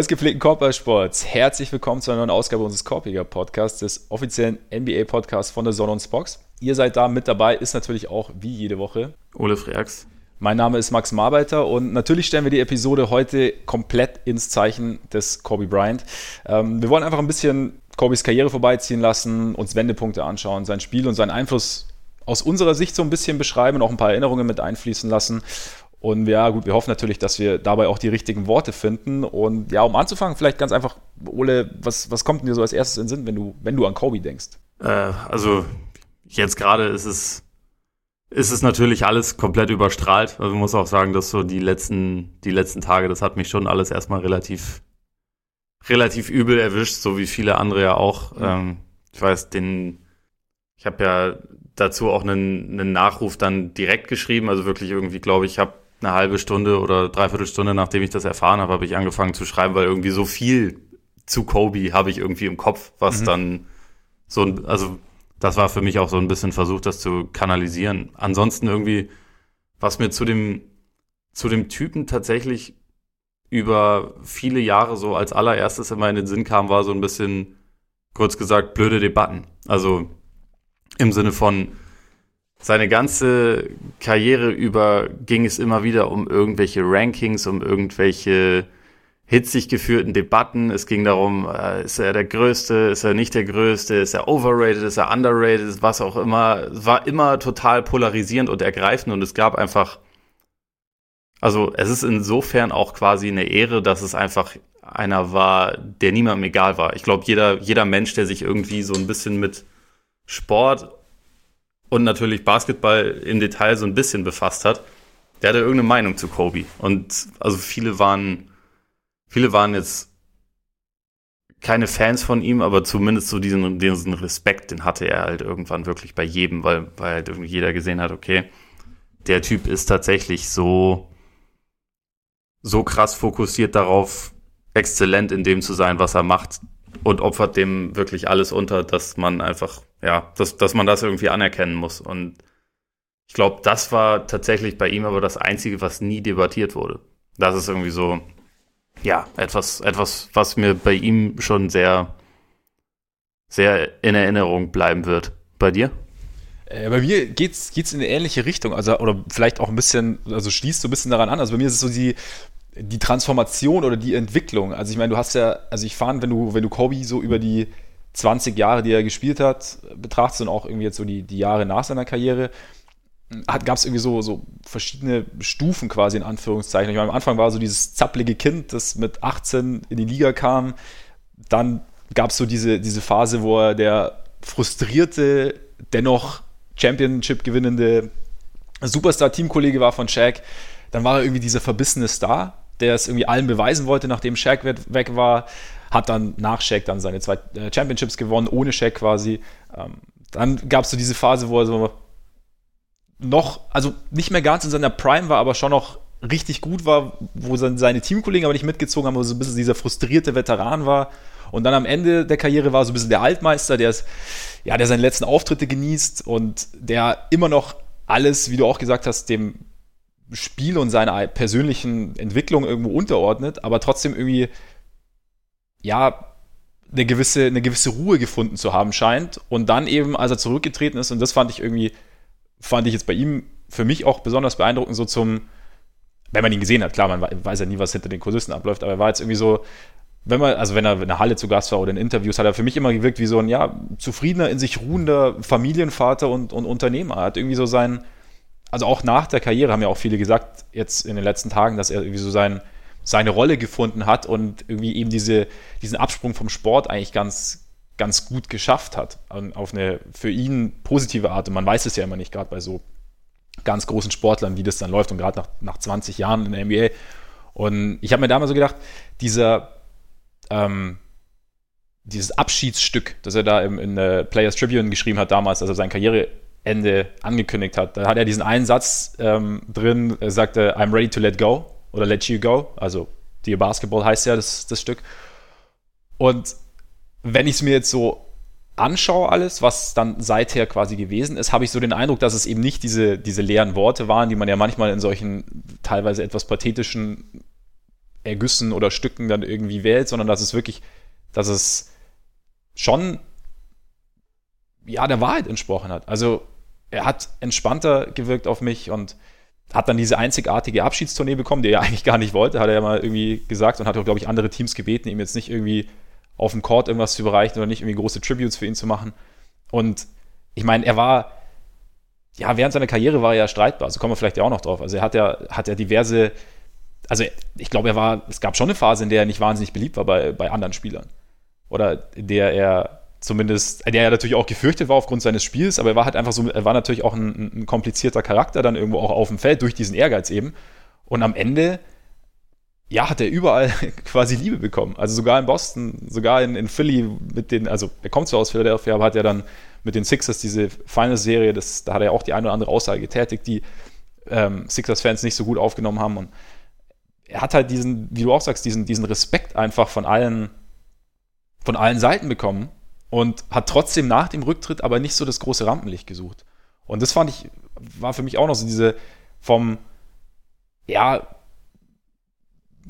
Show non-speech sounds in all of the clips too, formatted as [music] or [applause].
Freunde des gepflegten Korbballsports, herzlich willkommen zu einer neuen Ausgabe unseres Korpiger Podcasts, des offiziellen NBA-Podcasts von der Sonne und Spox. Ihr seid da mit dabei, ist natürlich auch wie jede Woche Ole Freaks. Mein Name ist Max Marbeiter und natürlich stellen wir die Episode heute komplett ins Zeichen des Kobe Bryant. Ähm, wir wollen einfach ein bisschen Kobes Karriere vorbeiziehen lassen, uns Wendepunkte anschauen, sein Spiel und seinen Einfluss aus unserer Sicht so ein bisschen beschreiben und auch ein paar Erinnerungen mit einfließen lassen. Und ja, gut, wir hoffen natürlich, dass wir dabei auch die richtigen Worte finden. Und ja, um anzufangen, vielleicht ganz einfach, Ole, was, was kommt denn dir so als erstes in den Sinn, wenn du, wenn du an Kobe denkst? Äh, also, jetzt gerade ist es, ist es natürlich alles komplett überstrahlt. Also, man muss auch sagen, dass so die letzten, die letzten Tage, das hat mich schon alles erstmal relativ, relativ übel erwischt, so wie viele andere ja auch. Mhm. Ähm, ich weiß, den, ich habe ja dazu auch einen, einen Nachruf dann direkt geschrieben, also wirklich irgendwie, glaube ich, habe eine halbe Stunde oder dreiviertel Stunde, nachdem ich das erfahren habe, habe ich angefangen zu schreiben, weil irgendwie so viel zu Kobe habe ich irgendwie im Kopf, was mhm. dann so ein, also das war für mich auch so ein bisschen versucht, das zu kanalisieren. Ansonsten irgendwie, was mir zu dem, zu dem Typen tatsächlich über viele Jahre so als allererstes immer in den Sinn kam, war so ein bisschen, kurz gesagt, blöde Debatten. Also im Sinne von, seine ganze Karriere über ging es immer wieder um irgendwelche Rankings, um irgendwelche hitzig geführten Debatten. Es ging darum, äh, ist er der Größte, ist er nicht der Größte, ist er overrated, ist er underrated, was auch immer. Es war immer total polarisierend und ergreifend und es gab einfach, also es ist insofern auch quasi eine Ehre, dass es einfach einer war, der niemandem egal war. Ich glaube, jeder, jeder Mensch, der sich irgendwie so ein bisschen mit Sport und natürlich Basketball im Detail so ein bisschen befasst hat, der hatte irgendeine Meinung zu Kobe. Und also viele waren, viele waren jetzt keine Fans von ihm, aber zumindest so diesen, diesen Respekt, den hatte er halt irgendwann wirklich bei jedem, weil, weil halt irgendwie jeder gesehen hat, okay, der Typ ist tatsächlich so, so krass fokussiert darauf, exzellent in dem zu sein, was er macht und opfert dem wirklich alles unter, dass man einfach ja, dass, dass man das irgendwie anerkennen muss. Und ich glaube, das war tatsächlich bei ihm aber das Einzige, was nie debattiert wurde. Das ist irgendwie so, ja, etwas, etwas, was mir bei ihm schon sehr, sehr in Erinnerung bleiben wird. Bei dir? Äh, bei mir geht's, geht's in eine ähnliche Richtung, also, oder vielleicht auch ein bisschen, also schließt so ein bisschen daran an. Also bei mir ist es so die, die Transformation oder die Entwicklung. Also ich meine, du hast ja, also ich fand, wenn du, wenn du Kobe so über die 20 Jahre, die er gespielt hat, betrachtest und auch irgendwie jetzt so die, die Jahre nach seiner Karriere, gab es irgendwie so, so verschiedene Stufen quasi in Anführungszeichen. Ich meine, am Anfang war so dieses zapplige Kind, das mit 18 in die Liga kam. Dann gab es so diese, diese Phase, wo er der frustrierte, dennoch Championship gewinnende Superstar-Teamkollege war von Shaq. Dann war er irgendwie dieser verbissene Star, der es irgendwie allen beweisen wollte, nachdem Shaq weg war hat dann nach Shaq dann seine zwei äh, Championships gewonnen, ohne Shaq quasi. Ähm, dann gab es so diese Phase, wo er so noch, also nicht mehr ganz in seiner Prime war, aber schon noch richtig gut war, wo seine Teamkollegen aber nicht mitgezogen haben, wo so ein bisschen dieser frustrierte Veteran war. Und dann am Ende der Karriere war so ein bisschen der Altmeister, der ist, ja, der seine letzten Auftritte genießt und der immer noch alles, wie du auch gesagt hast, dem Spiel und seiner persönlichen Entwicklung irgendwo unterordnet, aber trotzdem irgendwie ja, eine gewisse, eine gewisse Ruhe gefunden zu haben scheint. Und dann eben, als er zurückgetreten ist, und das fand ich irgendwie, fand ich jetzt bei ihm für mich auch besonders beeindruckend, so zum, wenn man ihn gesehen hat, klar, man weiß ja nie, was hinter den Kulissen abläuft, aber er war jetzt irgendwie so, wenn man, also wenn er in der Halle zu Gast war oder in Interviews, hat er für mich immer gewirkt wie so ein, ja, zufriedener, in sich ruhender Familienvater und, und Unternehmer. Er hat irgendwie so sein, also auch nach der Karriere haben ja auch viele gesagt, jetzt in den letzten Tagen, dass er irgendwie so sein, seine Rolle gefunden hat und irgendwie eben diese, diesen Absprung vom Sport eigentlich ganz, ganz gut geschafft hat. Auf eine für ihn positive Art. Und man weiß es ja immer nicht, gerade bei so ganz großen Sportlern, wie das dann läuft und gerade nach, nach 20 Jahren in der NBA. Und ich habe mir damals so gedacht, dieser, ähm, dieses Abschiedsstück, das er da im, in der Players Tribune geschrieben hat damals, als er sein Karriereende angekündigt hat, da hat er diesen einen Satz ähm, drin, er sagte, I'm ready to let go oder Let You Go, also Dear Basketball heißt ja das, das Stück. Und wenn ich es mir jetzt so anschaue, alles, was dann seither quasi gewesen ist, habe ich so den Eindruck, dass es eben nicht diese, diese leeren Worte waren, die man ja manchmal in solchen teilweise etwas pathetischen Ergüssen oder Stücken dann irgendwie wählt, sondern dass es wirklich, dass es schon ja der Wahrheit entsprochen hat. Also er hat entspannter gewirkt auf mich und hat dann diese einzigartige Abschiedstournee bekommen, die er [laughs] eigentlich gar nicht wollte, hat er ja mal irgendwie gesagt und hat auch, glaube ich, andere Teams gebeten, ihm jetzt nicht irgendwie auf dem Court irgendwas zu überreichen oder nicht irgendwie große Tributes für ihn zu machen. Und ich meine, er war, ja, während seiner Karriere war er ja streitbar, also kommen wir vielleicht ja auch noch drauf. Also er hat ja, hat ja diverse, also ich glaube, er war, es gab schon eine Phase, in der er nicht wahnsinnig beliebt war bei, bei anderen Spielern. Oder in der er zumindest, der ja natürlich auch gefürchtet war aufgrund seines Spiels, aber er war halt einfach so, er war natürlich auch ein, ein komplizierter Charakter dann irgendwo auch auf dem Feld durch diesen Ehrgeiz eben. Und am Ende, ja, hat er überall [laughs] quasi Liebe bekommen. Also sogar in Boston, sogar in, in Philly mit den, also er kommt zwar aus Philadelphia, aber hat ja dann mit den Sixers diese Finals-Serie, da hat er auch die eine oder andere Aussage getätigt, die ähm, Sixers-Fans nicht so gut aufgenommen haben. Und er hat halt diesen, wie du auch sagst, diesen, diesen Respekt einfach von allen, von allen Seiten bekommen und hat trotzdem nach dem Rücktritt aber nicht so das große Rampenlicht gesucht. Und das fand ich, war für mich auch noch so diese vom, ja,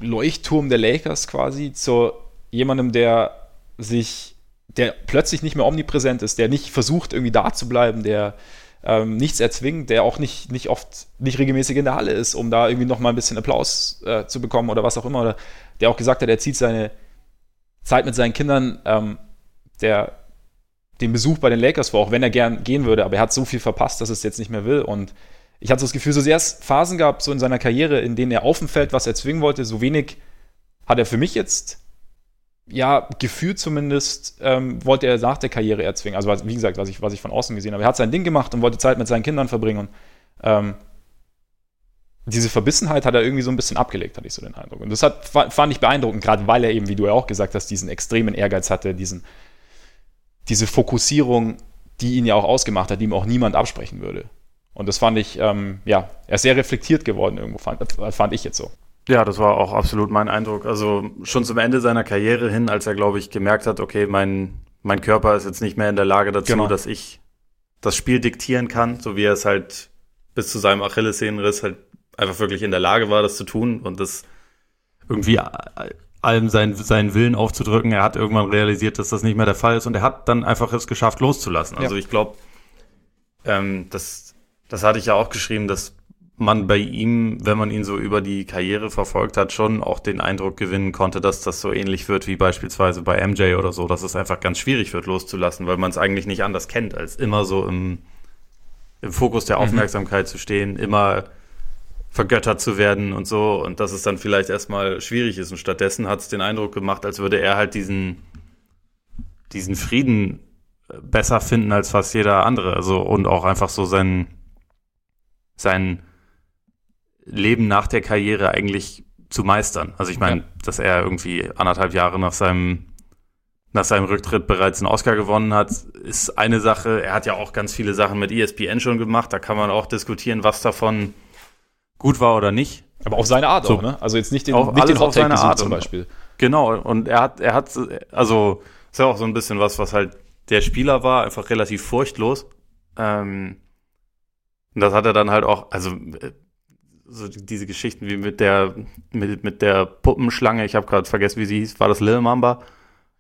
Leuchtturm der Lakers quasi zu jemandem, der sich, der plötzlich nicht mehr omnipräsent ist, der nicht versucht, irgendwie da zu bleiben, der ähm, nichts erzwingt, der auch nicht, nicht oft, nicht regelmäßig in der Halle ist, um da irgendwie nochmal ein bisschen Applaus äh, zu bekommen oder was auch immer. Oder der auch gesagt hat, er zieht seine Zeit mit seinen Kindern ähm, der den Besuch bei den Lakers vor, auch wenn er gern gehen würde, aber er hat so viel verpasst, dass er es jetzt nicht mehr will. Und ich hatte so das Gefühl, so sehr es Phasen gab, so in seiner Karriere, in denen er auf dem Feld was erzwingen wollte, so wenig hat er für mich jetzt, ja, gefühlt zumindest, ähm, wollte er nach der Karriere erzwingen. Also, wie gesagt, was ich, was ich von außen gesehen habe. Er hat sein Ding gemacht und wollte Zeit mit seinen Kindern verbringen. Und ähm, diese Verbissenheit hat er irgendwie so ein bisschen abgelegt, hatte ich so den Eindruck. Und das hat, fand ich beeindruckend, gerade weil er eben, wie du ja auch gesagt hast, diesen extremen Ehrgeiz hatte, diesen diese Fokussierung, die ihn ja auch ausgemacht hat, die ihm auch niemand absprechen würde. Und das fand ich, ähm, ja, er ist sehr reflektiert geworden irgendwo, fand, fand ich jetzt so. Ja, das war auch absolut mein Eindruck. Also schon zum Ende seiner Karriere hin, als er, glaube ich, gemerkt hat, okay, mein, mein Körper ist jetzt nicht mehr in der Lage dazu, genau. dass ich das Spiel diktieren kann, so wie er es halt bis zu seinem Achillessehnenriss halt einfach wirklich in der Lage war, das zu tun und das irgendwie allem seinen, seinen Willen aufzudrücken. Er hat irgendwann realisiert, dass das nicht mehr der Fall ist und er hat dann einfach es geschafft, loszulassen. Also ja. ich glaube, ähm, das, das hatte ich ja auch geschrieben, dass man bei ihm, wenn man ihn so über die Karriere verfolgt hat, schon auch den Eindruck gewinnen konnte, dass das so ähnlich wird wie beispielsweise bei MJ oder so, dass es einfach ganz schwierig wird, loszulassen, weil man es eigentlich nicht anders kennt, als immer so im, im Fokus der mhm. Aufmerksamkeit mhm. zu stehen, immer vergöttert zu werden und so und dass es dann vielleicht erstmal schwierig ist und stattdessen hat es den Eindruck gemacht, als würde er halt diesen diesen Frieden äh, besser finden als fast jeder andere, also und auch einfach so sein sein Leben nach der Karriere eigentlich zu meistern. Also ich meine, ja. dass er irgendwie anderthalb Jahre nach seinem nach seinem Rücktritt bereits einen Oscar gewonnen hat, ist eine Sache. Er hat ja auch ganz viele Sachen mit ESPN schon gemacht. Da kann man auch diskutieren, was davon gut war oder nicht. Aber auf seine Art so. auch, ne? Also jetzt nicht den, auf, nicht den auf seine Art zum Beispiel. Genau, und er hat, er hat, also ist ja auch so ein bisschen was, was halt der Spieler war, einfach relativ furchtlos. Ähm, und das hat er dann halt auch, also so diese Geschichten wie mit der mit, mit der Puppenschlange, ich habe gerade vergessen, wie sie hieß, war das Lil Mamba?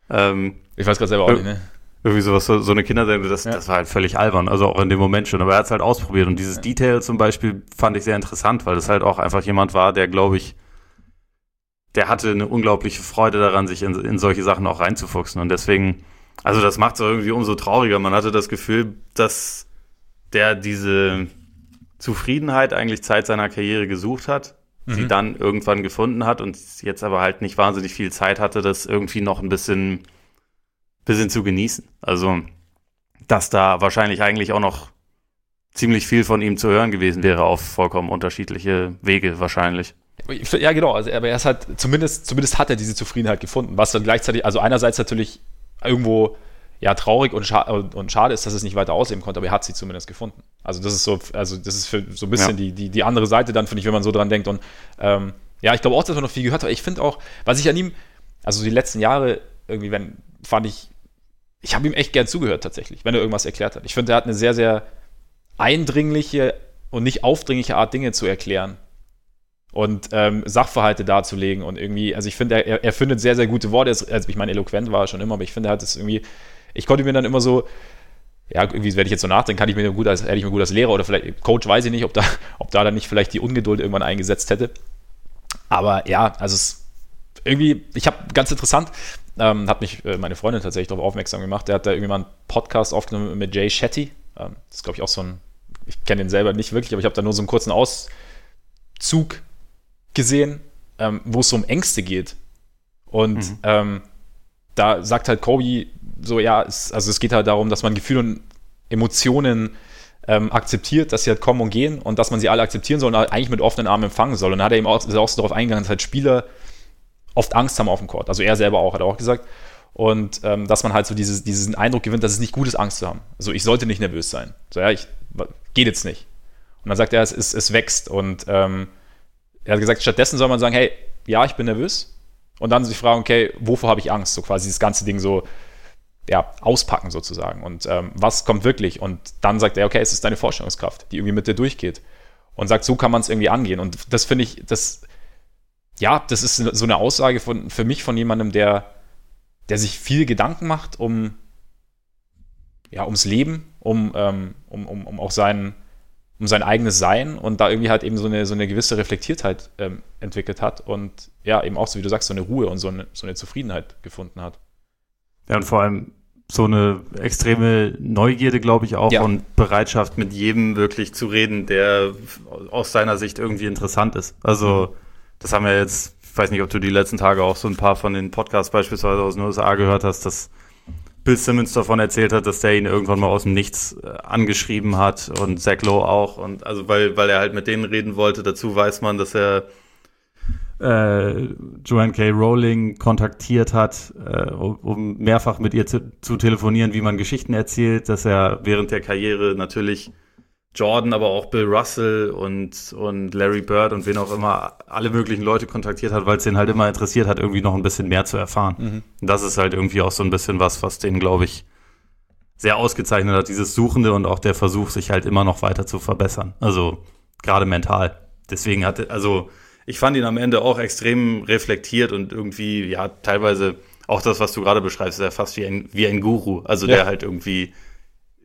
Ähm, ich weiß gerade selber auch nicht, ne? Irgendwie sowas, so, so eine Kindersendung, das, ja. das war halt völlig albern, also auch in dem Moment schon. Aber er hat es halt ausprobiert und dieses ja. Detail zum Beispiel fand ich sehr interessant, weil das halt auch einfach jemand war, der, glaube ich, der hatte eine unglaubliche Freude daran, sich in, in solche Sachen auch reinzufuchsen. Und deswegen, also das macht es irgendwie umso trauriger. Man hatte das Gefühl, dass der diese Zufriedenheit eigentlich Zeit seiner Karriere gesucht hat, mhm. sie dann irgendwann gefunden hat und jetzt aber halt nicht wahnsinnig viel Zeit hatte, das irgendwie noch ein bisschen bisschen zu genießen. Also, dass da wahrscheinlich eigentlich auch noch ziemlich viel von ihm zu hören gewesen wäre auf vollkommen unterschiedliche Wege wahrscheinlich. Ja, genau. Also, aber er ist halt, zumindest, zumindest hat er diese Zufriedenheit gefunden. Was dann gleichzeitig, also einerseits natürlich irgendwo ja traurig und, scha und schade ist, dass es nicht weiter ausleben konnte, aber er hat sie zumindest gefunden. Also das ist so, also das ist für so ein bisschen ja. die, die, die andere Seite dann, finde ich, wenn man so dran denkt. Und ähm, ja, ich glaube auch, dass man noch viel gehört hat. Ich finde auch, was ich an ihm, also die letzten Jahre irgendwie, wenn, fand ich, ich habe ihm echt gern zugehört tatsächlich, wenn er irgendwas erklärt hat. Ich finde, er hat eine sehr, sehr eindringliche und nicht aufdringliche Art, Dinge zu erklären. und ähm, Sachverhalte darzulegen und irgendwie, also ich finde, er, er findet sehr, sehr gute Worte. Also ich meine, eloquent war er schon immer, aber ich finde, er hat es irgendwie, ich konnte mir dann immer so, ja, irgendwie werde ich jetzt so nachdenken, kann ich mir gut als, hätte ich mir gut als Lehrer oder vielleicht Coach, weiß ich nicht, ob da, ob da dann nicht vielleicht die Ungeduld irgendwann eingesetzt hätte. Aber ja, also es irgendwie, ich habe ganz interessant, ähm, hat mich äh, meine Freundin tatsächlich darauf aufmerksam gemacht. Der hat da irgendwie mal einen Podcast aufgenommen mit Jay Shetty. Ähm, das ist, glaube ich, auch so ein, ich kenne den selber nicht wirklich, aber ich habe da nur so einen kurzen Auszug gesehen, ähm, wo es so um Ängste geht. Und mhm. ähm, da sagt halt Kobe so, ja, es, also es geht halt darum, dass man Gefühle und Emotionen ähm, akzeptiert, dass sie halt kommen und gehen und dass man sie alle akzeptieren soll und halt eigentlich mit offenen Armen empfangen soll. Und da hat er eben auch, ist auch so darauf eingegangen, dass halt Spieler oft Angst haben auf dem Court. Also er selber auch, hat er auch gesagt. Und ähm, dass man halt so dieses, diesen Eindruck gewinnt, dass es nicht gut ist, Angst zu haben. Also ich sollte nicht nervös sein. So, ja, ich, geht jetzt nicht. Und dann sagt er, es, es, es wächst. Und ähm, er hat gesagt, stattdessen soll man sagen, hey, ja, ich bin nervös. Und dann sich fragen, okay, wovor habe ich Angst? So quasi das ganze Ding so, ja, auspacken sozusagen. Und ähm, was kommt wirklich? Und dann sagt er, okay, es ist deine Vorstellungskraft, die irgendwie mit dir durchgeht. Und sagt, so kann man es irgendwie angehen. Und das finde ich, das, ja, das ist so eine Aussage von, für mich von jemandem, der, der sich viel Gedanken macht um, ja, ums Leben, um, ähm, um, um, um auch seinen, um sein eigenes Sein und da irgendwie halt eben so eine, so eine gewisse Reflektiertheit ähm, entwickelt hat und ja, eben auch so, wie du sagst, so eine Ruhe und so eine, so eine Zufriedenheit gefunden hat. Ja, und vor allem so eine extreme Neugierde, glaube ich, auch ja. und Bereitschaft, mit jedem wirklich zu reden, der aus seiner Sicht irgendwie interessant ist. Also, das haben wir jetzt, ich weiß nicht, ob du die letzten Tage auch so ein paar von den Podcasts beispielsweise aus den USA gehört hast, dass Bill Simmons davon erzählt hat, dass der ihn irgendwann mal aus dem Nichts äh, angeschrieben hat und Zach Lowe auch. Und also weil, weil er halt mit denen reden wollte, dazu weiß man, dass er äh, Joanne K. Rowling kontaktiert hat, äh, um mehrfach mit ihr zu, zu telefonieren, wie man Geschichten erzählt, dass er während der Karriere natürlich Jordan, aber auch Bill Russell und, und Larry Bird und wen auch immer alle möglichen Leute kontaktiert hat, weil es den halt immer interessiert hat, irgendwie noch ein bisschen mehr zu erfahren. Mhm. Und das ist halt irgendwie auch so ein bisschen was, was den, glaube ich, sehr ausgezeichnet hat, dieses Suchende und auch der Versuch, sich halt immer noch weiter zu verbessern. Also gerade mental. Deswegen hatte, also ich fand ihn am Ende auch extrem reflektiert und irgendwie, ja, teilweise auch das, was du gerade beschreibst, ist ja fast wie ein, wie ein Guru. Also ja. der halt irgendwie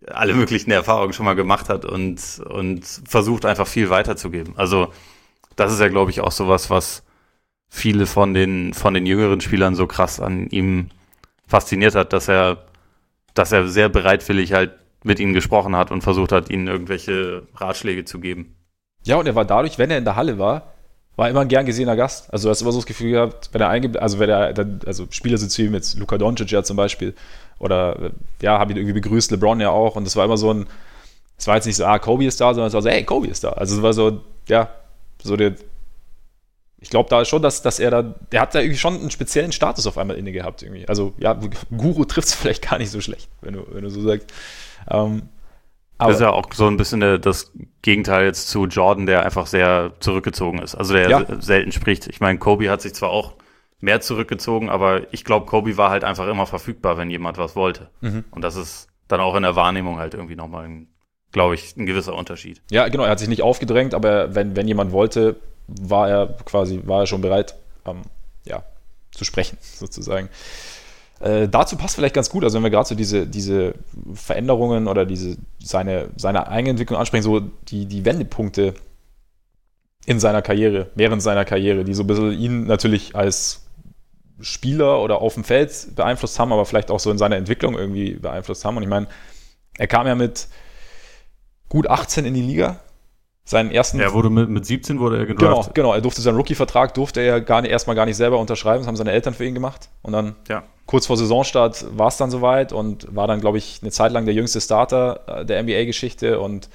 alle möglichen Erfahrungen schon mal gemacht hat und, und versucht einfach viel weiterzugeben. Also das ist ja, glaube ich, auch sowas, was viele von den, von den jüngeren Spielern so krass an ihm fasziniert hat, dass er, dass er sehr bereitwillig halt mit ihnen gesprochen hat und versucht hat, ihnen irgendwelche Ratschläge zu geben. Ja, und er war dadurch, wenn er in der Halle war, war immer ein gern gesehener Gast. Also du hast immer so das Gefühl gehabt, wenn er eingeblieben, also wenn er dann, also Spieler sind wie mit Luka Doncic ja zum Beispiel, oder ja, habe ihn irgendwie begrüßt, LeBron ja auch. Und das war immer so ein, es war jetzt nicht so, ah, Kobe ist da, sondern es war so, hey, Kobe ist da. Also es war so, ja, so der, ich glaube da schon, dass, dass er da, der hat da irgendwie schon einen speziellen Status auf einmal inne gehabt irgendwie. Also ja, Guru trifft es [laughs] vielleicht gar nicht so schlecht, wenn du, wenn du so sagst. Ähm, aber das ist ja auch so ein bisschen der, das Gegenteil jetzt zu Jordan, der einfach sehr zurückgezogen ist. Also der ja. selten spricht. Ich meine, Kobe hat sich zwar auch mehr zurückgezogen, aber ich glaube, Kobe war halt einfach immer verfügbar, wenn jemand was wollte. Mhm. Und das ist dann auch in der Wahrnehmung halt irgendwie nochmal, glaube ich, ein gewisser Unterschied. Ja, genau, er hat sich nicht aufgedrängt, aber wenn, wenn jemand wollte, war er quasi, war er schon bereit, ähm, ja, zu sprechen, [laughs] sozusagen. Äh, dazu passt vielleicht ganz gut, also wenn wir gerade so diese, diese Veränderungen oder diese, seine, seine Eigenentwicklung ansprechen, so die, die Wendepunkte in seiner Karriere, während seiner Karriere, die so ein bisschen ihn natürlich als Spieler oder auf dem Feld beeinflusst haben, aber vielleicht auch so in seiner Entwicklung irgendwie beeinflusst haben. Und ich meine, er kam ja mit gut 18 in die Liga. Seinen ersten. Er wurde mit, mit 17 wurde er gedraftet. Genau, genau. Er durfte seinen Rookie-Vertrag, durfte er gar nicht, erstmal gar nicht selber unterschreiben. Das haben seine Eltern für ihn gemacht. Und dann ja. kurz vor Saisonstart war es dann soweit und war dann, glaube ich, eine Zeit lang der jüngste Starter äh, der NBA-Geschichte und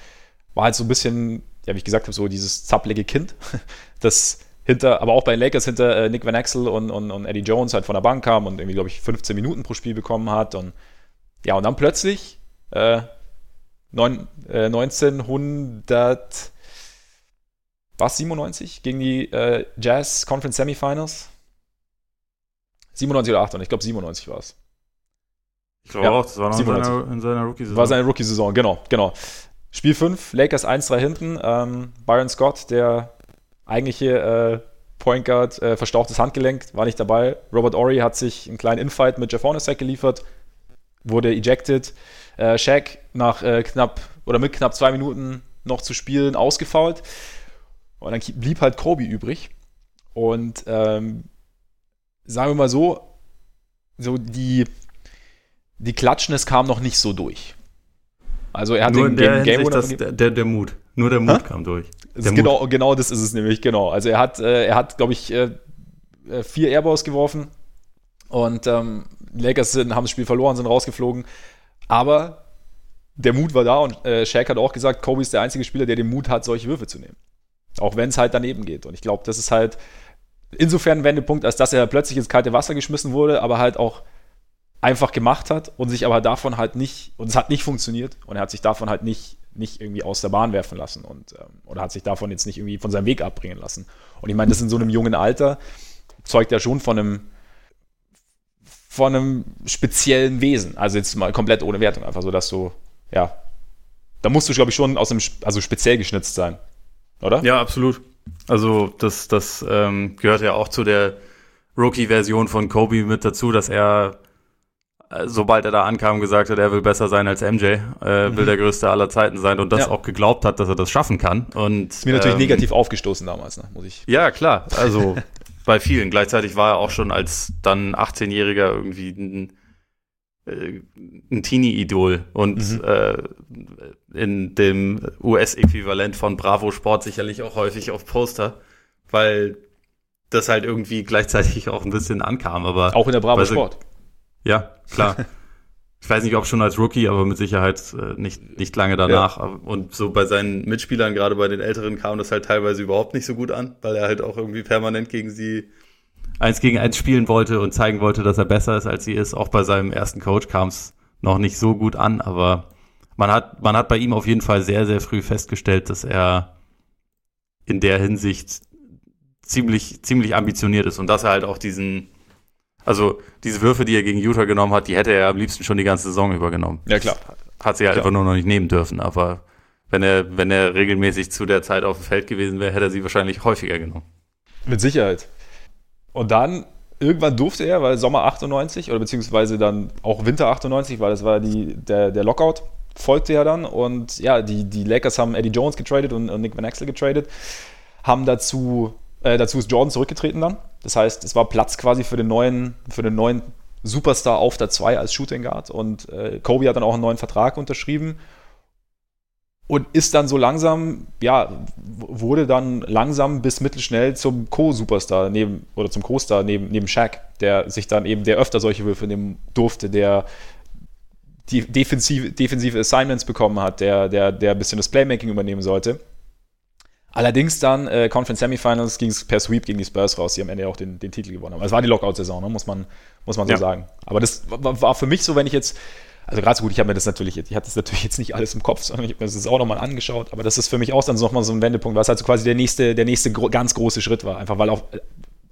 war halt so ein bisschen, ja, wie ich gesagt habe, so dieses zappelige Kind, [laughs] das hinter, aber auch bei den Lakers hinter äh, Nick Van Axel und, und, und, Eddie Jones halt von der Bank kam und irgendwie, glaube ich, 15 Minuten pro Spiel bekommen hat. Und ja, und dann plötzlich äh, neun, äh, 1900 was 97 gegen die äh, Jazz Conference Semifinals. 97 oder 98, ich glaube 97 war es. Ich glaube ja, auch, das war noch in seiner, in seiner Rookie-Saison. War seine Rookie-Saison, genau, genau. Spiel 5, Lakers 1-3 hinten. Ähm, Byron Scott, der eigentliche äh, Point Guard, äh, verstauchtes Handgelenk, war nicht dabei. Robert Ory hat sich einen kleinen Infight mit Jeff Hornacek geliefert, wurde ejected. Äh, Shaq nach äh, knapp oder mit knapp zwei Minuten noch zu spielen ausgefault. Und dann blieb halt Kobe übrig. Und ähm, sagen wir mal so, so die, die Klatschnis kam noch nicht so durch. Also er hat Nur den Game, Game das, der, der, der Mut. Nur der Mut ha? kam durch. Genau, genau das ist es nämlich, genau. Also er hat, äh, er hat, glaube ich, äh, äh, vier Airballs geworfen und ähm, Lakers sind, haben das Spiel verloren, sind rausgeflogen. Aber der Mut war da und äh, Shaq hat auch gesagt, Kobe ist der einzige Spieler, der den Mut hat, solche Würfe zu nehmen. Auch wenn es halt daneben geht. Und ich glaube, das ist halt insofern ein Wendepunkt, als dass er plötzlich ins kalte Wasser geschmissen wurde, aber halt auch einfach gemacht hat und sich aber davon halt nicht, und es hat nicht funktioniert und er hat sich davon halt nicht, nicht irgendwie aus der Bahn werfen lassen und ähm, oder hat sich davon jetzt nicht irgendwie von seinem Weg abbringen lassen. Und ich meine, das in so einem jungen Alter zeugt ja schon von einem von einem speziellen Wesen. Also jetzt mal komplett ohne Wertung, einfach so, dass du, ja, da musst du, glaube ich, schon aus einem, also speziell geschnitzt sein, oder? Ja, absolut. Also das, das ähm, gehört ja auch zu der Rookie-Version von Kobe mit dazu, dass er sobald er da ankam, gesagt hat, er will besser sein als MJ, äh, will mhm. der Größte aller Zeiten sein und das ja. auch geglaubt hat, dass er das schaffen kann. Und, ist mir natürlich ähm, negativ aufgestoßen damals, ne? muss ich. Ja, klar. Also [laughs] bei vielen. Gleichzeitig war er auch schon als dann 18-Jähriger irgendwie ein, äh, ein Teenie-Idol und mhm. äh, in dem US-Äquivalent von Bravo Sport sicherlich auch häufig auf Poster, weil das halt irgendwie gleichzeitig [laughs] auch ein bisschen ankam. Aber auch in der Bravo Sport. Ja, klar. ich weiß nicht, ob schon als Rookie, aber mit Sicherheit äh, nicht, nicht lange danach. Ja. Und so bei seinen Mitspielern, gerade bei den Älteren, kam das halt teilweise überhaupt nicht so gut an, weil er halt auch irgendwie permanent gegen sie eins gegen eins spielen wollte und zeigen wollte, dass er besser ist, als sie ist. Auch bei seinem ersten Coach kam es noch nicht so gut an, aber man hat, man hat bei ihm auf jeden Fall sehr, sehr früh festgestellt, dass er in der Hinsicht ziemlich, ziemlich ambitioniert ist und dass er halt auch diesen, also diese Würfe, die er gegen Utah genommen hat, die hätte er am liebsten schon die ganze Saison übergenommen. Ja, klar. Hat sie halt klar. einfach nur noch nicht nehmen dürfen. Aber wenn er, wenn er regelmäßig zu der Zeit auf dem Feld gewesen wäre, hätte er sie wahrscheinlich häufiger genommen. Mit Sicherheit. Und dann, irgendwann durfte er, weil Sommer 98 oder beziehungsweise dann auch Winter 98, weil das war die, der, der Lockout, folgte ja dann. Und ja, die, die Lakers haben Eddie Jones getradet und, und Nick Van Axel getradet, haben dazu äh, dazu ist Jordan zurückgetreten dann. Das heißt, es war Platz quasi für den neuen, für den neuen Superstar auf der 2 als Shooting Guard. Und äh, Kobe hat dann auch einen neuen Vertrag unterschrieben und ist dann so langsam, ja, wurde dann langsam bis mittelschnell zum Co-Superstar neben oder zum Co-Star neben, neben Shaq, der sich dann eben, der öfter solche Würfe nehmen durfte, der die defensive, defensive Assignments bekommen hat, der, der, der ein bisschen das Playmaking übernehmen sollte. Allerdings dann äh, Conference Semifinals ging es per Sweep gegen die Spurs raus, die am Ende auch den, den Titel gewonnen haben. Also es war die Lockout-Saison, ne? muss man, muss man so ja. sagen. Aber das war, war für mich so, wenn ich jetzt, also gerade so gut, ich habe mir das natürlich, ich hatte das natürlich jetzt nicht alles im Kopf, sondern ich habe mir das auch nochmal angeschaut, aber das ist für mich auch dann so nochmal so ein Wendepunkt, was halt so quasi der nächste, der nächste gro ganz große Schritt war. Einfach weil auch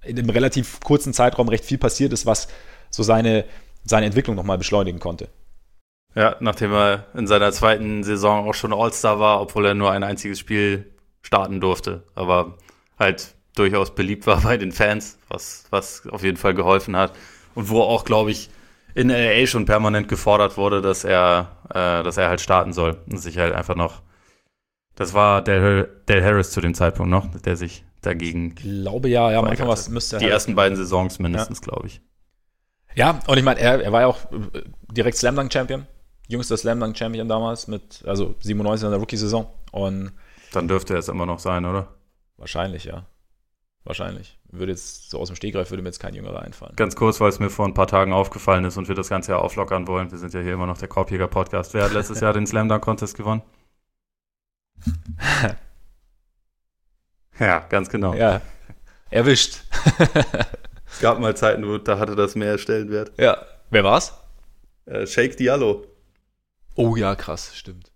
in einem relativ kurzen Zeitraum recht viel passiert ist, was so seine, seine Entwicklung nochmal beschleunigen konnte. Ja, nachdem er in seiner zweiten Saison auch schon All-Star war, obwohl er nur ein einziges Spiel starten durfte, aber halt durchaus beliebt war [laughs] bei den Fans, was, was auf jeden Fall geholfen hat. Und wo auch, glaube ich, in LA schon permanent gefordert wurde, dass er, äh, dass er halt starten soll und sich halt einfach noch. Das war Del, Del Harris zu dem Zeitpunkt noch, der sich dagegen. Ich glaube ja, ja, manchmal was müsste Die halt ersten beiden Saisons mindestens, ja. glaube ich. Ja, und ich meine, er, er war ja auch äh, direkt Slam Dunk Champion, jüngster Slam Dunk Champion damals mit, also 97 in der Rookie-Saison. Und dann dürfte er es immer noch sein, oder? Wahrscheinlich, ja. Wahrscheinlich. Würde jetzt so aus dem Stegreif würde mir jetzt kein Jüngerer einfallen. Ganz kurz, weil es mir vor ein paar Tagen aufgefallen ist und wir das Ganze ja auflockern wollen. Wir sind ja hier immer noch der Korbjäger-Podcast. Wer hat letztes Jahr den Slam Dunk Contest gewonnen? [laughs] ja, ganz genau. Ja, erwischt. [laughs] es gab mal Zeiten, wo da hatte das mehr Stellenwert. Ja, wer war's? Äh, Shake Diallo. Oh ja, krass, stimmt.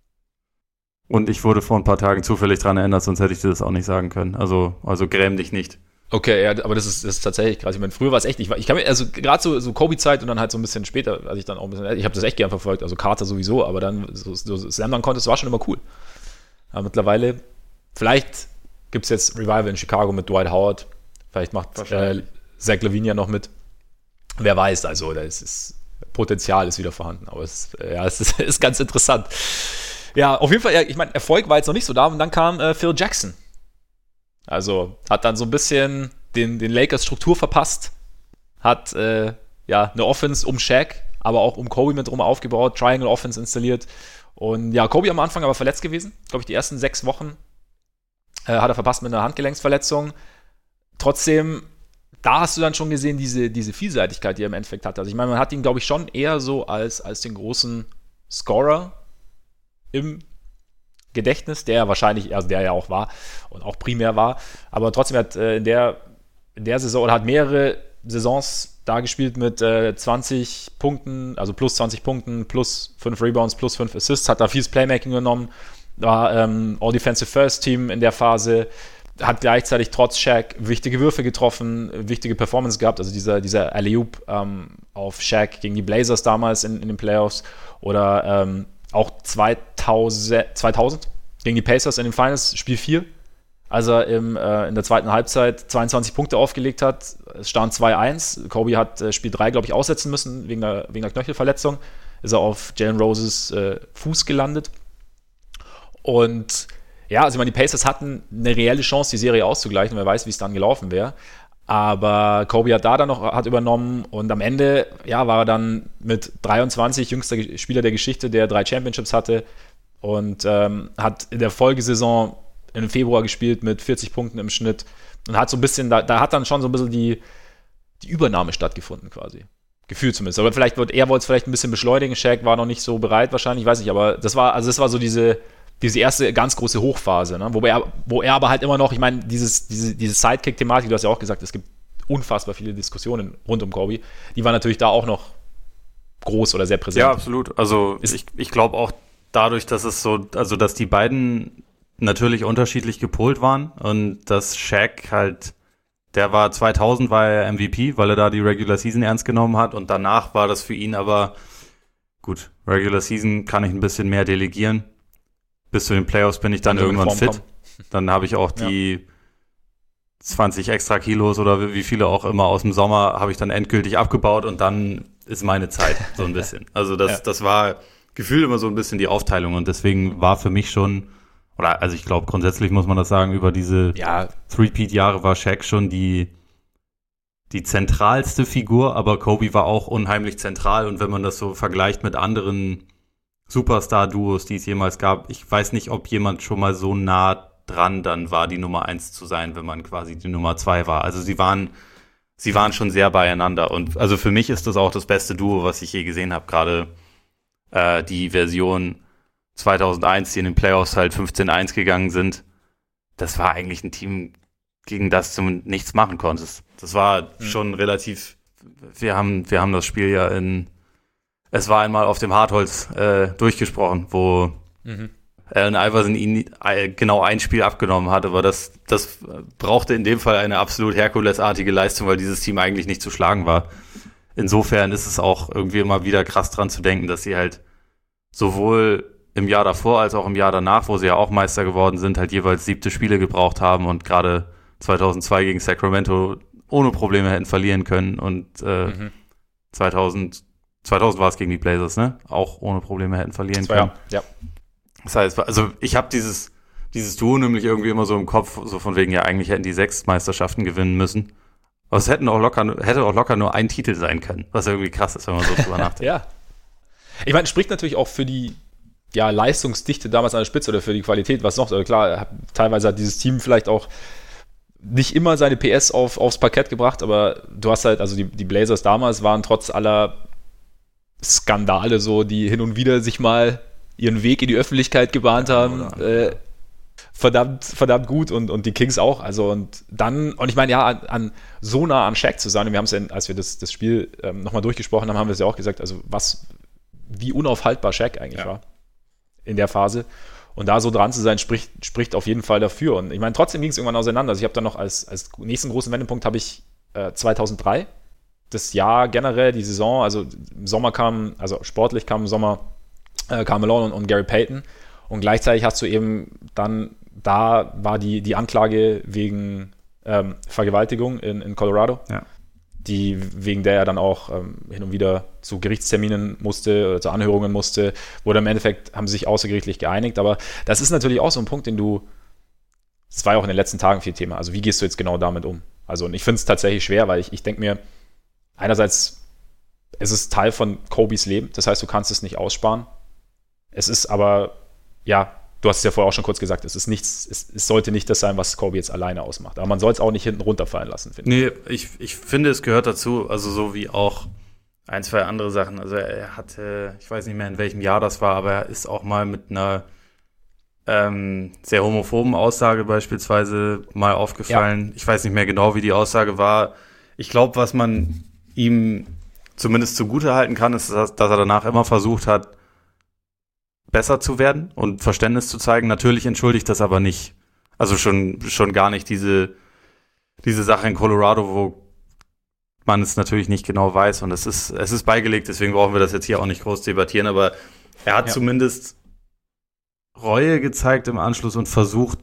Und ich wurde vor ein paar Tagen zufällig dran erinnert, sonst hätte ich dir das auch nicht sagen können. Also, also gräm dich nicht. Okay, ja, aber das ist, das ist tatsächlich krass. Ich meine, früher war es echt, ich, ich kann mir, also gerade so, so Kobe-Zeit und dann halt so ein bisschen später, als ich dann auch ein bisschen, ich habe das echt gern verfolgt, also Carter sowieso, aber dann so, so Slam Dunk Contest war schon immer cool. Aber mittlerweile, vielleicht gibt es jetzt Revival in Chicago mit Dwight Howard. Vielleicht macht äh, Zach Levine ja noch mit. Wer weiß, also das ist, Potenzial ist wieder vorhanden, aber es, ja, es ist, [laughs] ist ganz interessant. Ja, auf jeden Fall, ich meine, Erfolg war jetzt noch nicht so da und dann kam äh, Phil Jackson. Also hat dann so ein bisschen den, den Lakers Struktur verpasst, hat äh, ja eine Offense um Shaq, aber auch um Kobe mit drum aufgebaut, Triangle Offense installiert. Und ja, Kobe am Anfang aber verletzt gewesen, glaube ich, die ersten sechs Wochen äh, hat er verpasst mit einer Handgelenksverletzung. Trotzdem, da hast du dann schon gesehen, diese, diese Vielseitigkeit, die er im Endeffekt hatte. Also ich meine, man hat ihn, glaube ich, schon eher so als, als den großen Scorer im Gedächtnis, der wahrscheinlich, also der ja auch war und auch primär war. Aber trotzdem hat äh, in, der, in der Saison oder hat mehrere Saisons da gespielt mit äh, 20 Punkten, also plus 20 Punkten, plus 5 Rebounds, plus 5 Assists, hat da vieles Playmaking genommen, war ähm, All-Defensive First Team in der Phase, hat gleichzeitig trotz Shaq wichtige Würfe getroffen, wichtige Performance gehabt, also dieser, dieser Alley-Oop ähm, auf Shaq gegen die Blazers damals in, in den Playoffs oder ähm, auch 2000, 2000 gegen die Pacers in den Finals, Spiel 4, als er im, äh, in der zweiten Halbzeit 22 Punkte aufgelegt hat. Es stand 2-1. Kobe hat äh, Spiel 3, glaube ich, aussetzen müssen wegen der, wegen der Knöchelverletzung. Ist er auf Jalen Roses äh, Fuß gelandet. Und ja, also ich meine, die Pacers hatten eine reelle Chance, die Serie auszugleichen. Wer weiß, wie es dann gelaufen wäre. Aber Kobe hat da dann noch hat übernommen und am Ende ja, war er dann mit 23 jüngster Spieler der Geschichte, der drei Championships hatte und ähm, hat in der Folgesaison im Februar gespielt mit 40 Punkten im Schnitt und hat so ein bisschen, da, da hat dann schon so ein bisschen die, die Übernahme stattgefunden quasi. Gefühlt zumindest. Aber vielleicht wird er wollte es vielleicht ein bisschen beschleunigen. Shaq war noch nicht so bereit wahrscheinlich, weiß nicht, aber das war, also das war so diese, diese erste ganz große Hochphase, ne? wo, er, wo er aber halt immer noch, ich meine, dieses, diese, diese Sidekick-Thematik, du hast ja auch gesagt, es gibt unfassbar viele Diskussionen rund um Kobe, die war natürlich da auch noch groß oder sehr präsent. Ja, absolut. Also ich, ich glaube auch dadurch, dass es so, also dass die beiden natürlich unterschiedlich gepolt waren und dass Shaq halt, der war 2000 war er MVP, weil er da die Regular Season ernst genommen hat und danach war das für ihn aber gut, Regular Season kann ich ein bisschen mehr delegieren bis zu den Playoffs bin ich dann, dann irgendwann fit. Kommen. Dann habe ich auch die ja. 20 extra Kilos oder wie viele auch immer aus dem Sommer habe ich dann endgültig abgebaut und dann ist meine Zeit [laughs] so ein bisschen. Also das, ja. das war gefühlt immer so ein bisschen die Aufteilung und deswegen war für mich schon, oder also ich glaube grundsätzlich muss man das sagen, über diese ja. Three-Peat-Jahre war Shaq schon die, die zentralste Figur, aber Kobe war auch unheimlich zentral und wenn man das so vergleicht mit anderen Superstar-Duos, die es jemals gab. Ich weiß nicht, ob jemand schon mal so nah dran dann war, die Nummer eins zu sein, wenn man quasi die Nummer zwei war. Also sie waren, sie waren schon sehr beieinander. Und also für mich ist das auch das beste Duo, was ich je gesehen habe. Gerade äh, die Version 2001, die in den Playoffs halt 15-1 gegangen sind. Das war eigentlich ein Team, gegen das du nichts machen konntest. Das war mhm. schon relativ. Wir haben, wir haben das Spiel ja in es war einmal auf dem Hartholz äh, durchgesprochen, wo mhm. Allen Iverson ihn äh, genau ein Spiel abgenommen hat, aber das, das brauchte in dem Fall eine absolut Herkulesartige Leistung, weil dieses Team eigentlich nicht zu schlagen war. Insofern ist es auch irgendwie immer wieder krass dran zu denken, dass sie halt sowohl im Jahr davor als auch im Jahr danach, wo sie ja auch Meister geworden sind, halt jeweils siebte Spiele gebraucht haben und gerade 2002 gegen Sacramento ohne Probleme hätten verlieren können und äh, mhm. 2000 2000 war es gegen die Blazers, ne? Auch ohne Probleme hätten verlieren können. Ja. ja. Das heißt, also ich habe dieses, dieses Duo nämlich irgendwie immer so im Kopf, so von wegen, ja, eigentlich hätten die sechs Meisterschaften gewinnen müssen. Aber es hätten auch locker, hätte auch locker nur ein Titel sein können, was irgendwie krass ist, wenn man so drüber [laughs] nachdenkt. ja. Ich meine, spricht natürlich auch für die ja, Leistungsdichte damals an der Spitze oder für die Qualität, was noch. Also klar, teilweise hat dieses Team vielleicht auch nicht immer seine PS auf, aufs Parkett gebracht, aber du hast halt, also die, die Blazers damals waren trotz aller Skandale, so, die hin und wieder sich mal ihren Weg in die Öffentlichkeit gebahnt haben. Äh, verdammt, verdammt gut und, und die Kings auch. Also und dann, und ich meine, ja, an, an so nah an Shaq zu sein, und wir haben es ja, als wir das, das Spiel ähm, nochmal durchgesprochen haben, haben wir es ja auch gesagt, also was, wie unaufhaltbar Shaq eigentlich ja. war in der Phase. Und da so dran zu sein, spricht, spricht auf jeden Fall dafür. Und ich meine, trotzdem ging es irgendwann auseinander. Also ich habe dann noch als, als nächsten großen Wendepunkt habe ich äh, 2003 das Jahr generell, die Saison, also im Sommer kam, also sportlich kam im Sommer äh, Malone und, und Gary Payton und gleichzeitig hast du eben dann da war die, die Anklage wegen ähm, Vergewaltigung in, in Colorado. Ja. Die, wegen der er dann auch ähm, hin und wieder zu Gerichtsterminen musste oder zu Anhörungen musste, wurde im Endeffekt, haben sie sich außergerichtlich geeinigt. Aber das ist natürlich auch so ein Punkt, den du, das war ja auch in den letzten Tagen viel Thema. Also, wie gehst du jetzt genau damit um? Also, und ich finde es tatsächlich schwer, weil ich, ich denke mir, einerseits, es ist Teil von Kobys Leben, das heißt, du kannst es nicht aussparen. Es ist aber, ja, du hast es ja vorher auch schon kurz gesagt, es ist nichts, es, es sollte nicht das sein, was Kobe jetzt alleine ausmacht. Aber man soll es auch nicht hinten runterfallen lassen, finde ich. Nee, ich, ich finde, es gehört dazu, also so wie auch ein, zwei andere Sachen. Also er hatte, ich weiß nicht mehr in welchem Jahr das war, aber er ist auch mal mit einer ähm, sehr homophoben Aussage beispielsweise mal aufgefallen. Ja. Ich weiß nicht mehr genau, wie die Aussage war. Ich glaube, was man ihm zumindest zugute halten kann, ist, dass, dass er danach immer versucht hat, besser zu werden und Verständnis zu zeigen. Natürlich entschuldigt das aber nicht. Also schon, schon gar nicht diese, diese Sache in Colorado, wo man es natürlich nicht genau weiß und es ist, es ist beigelegt, deswegen brauchen wir das jetzt hier auch nicht groß debattieren, aber er hat ja. zumindest Reue gezeigt im Anschluss und versucht,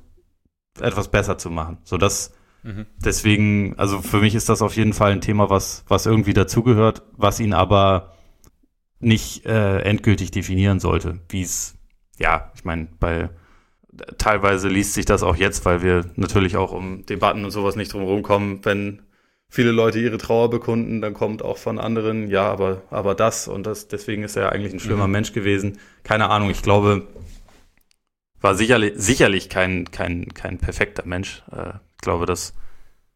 etwas besser zu machen. So dass mhm. deswegen, also für mich ist das auf jeden Fall ein Thema, was, was irgendwie dazugehört, was ihn aber nicht äh, endgültig definieren sollte, wie es, ja, ich meine, bei teilweise liest sich das auch jetzt, weil wir natürlich auch um Debatten und sowas nicht drum kommen, wenn viele Leute ihre Trauer bekunden, dann kommt auch von anderen, ja, aber, aber das und das, deswegen ist er eigentlich ein schlimmer mhm. Mensch gewesen. Keine Ahnung, ich glaube, war sicherlich, sicherlich kein, kein, kein perfekter Mensch. Äh, ich glaube, das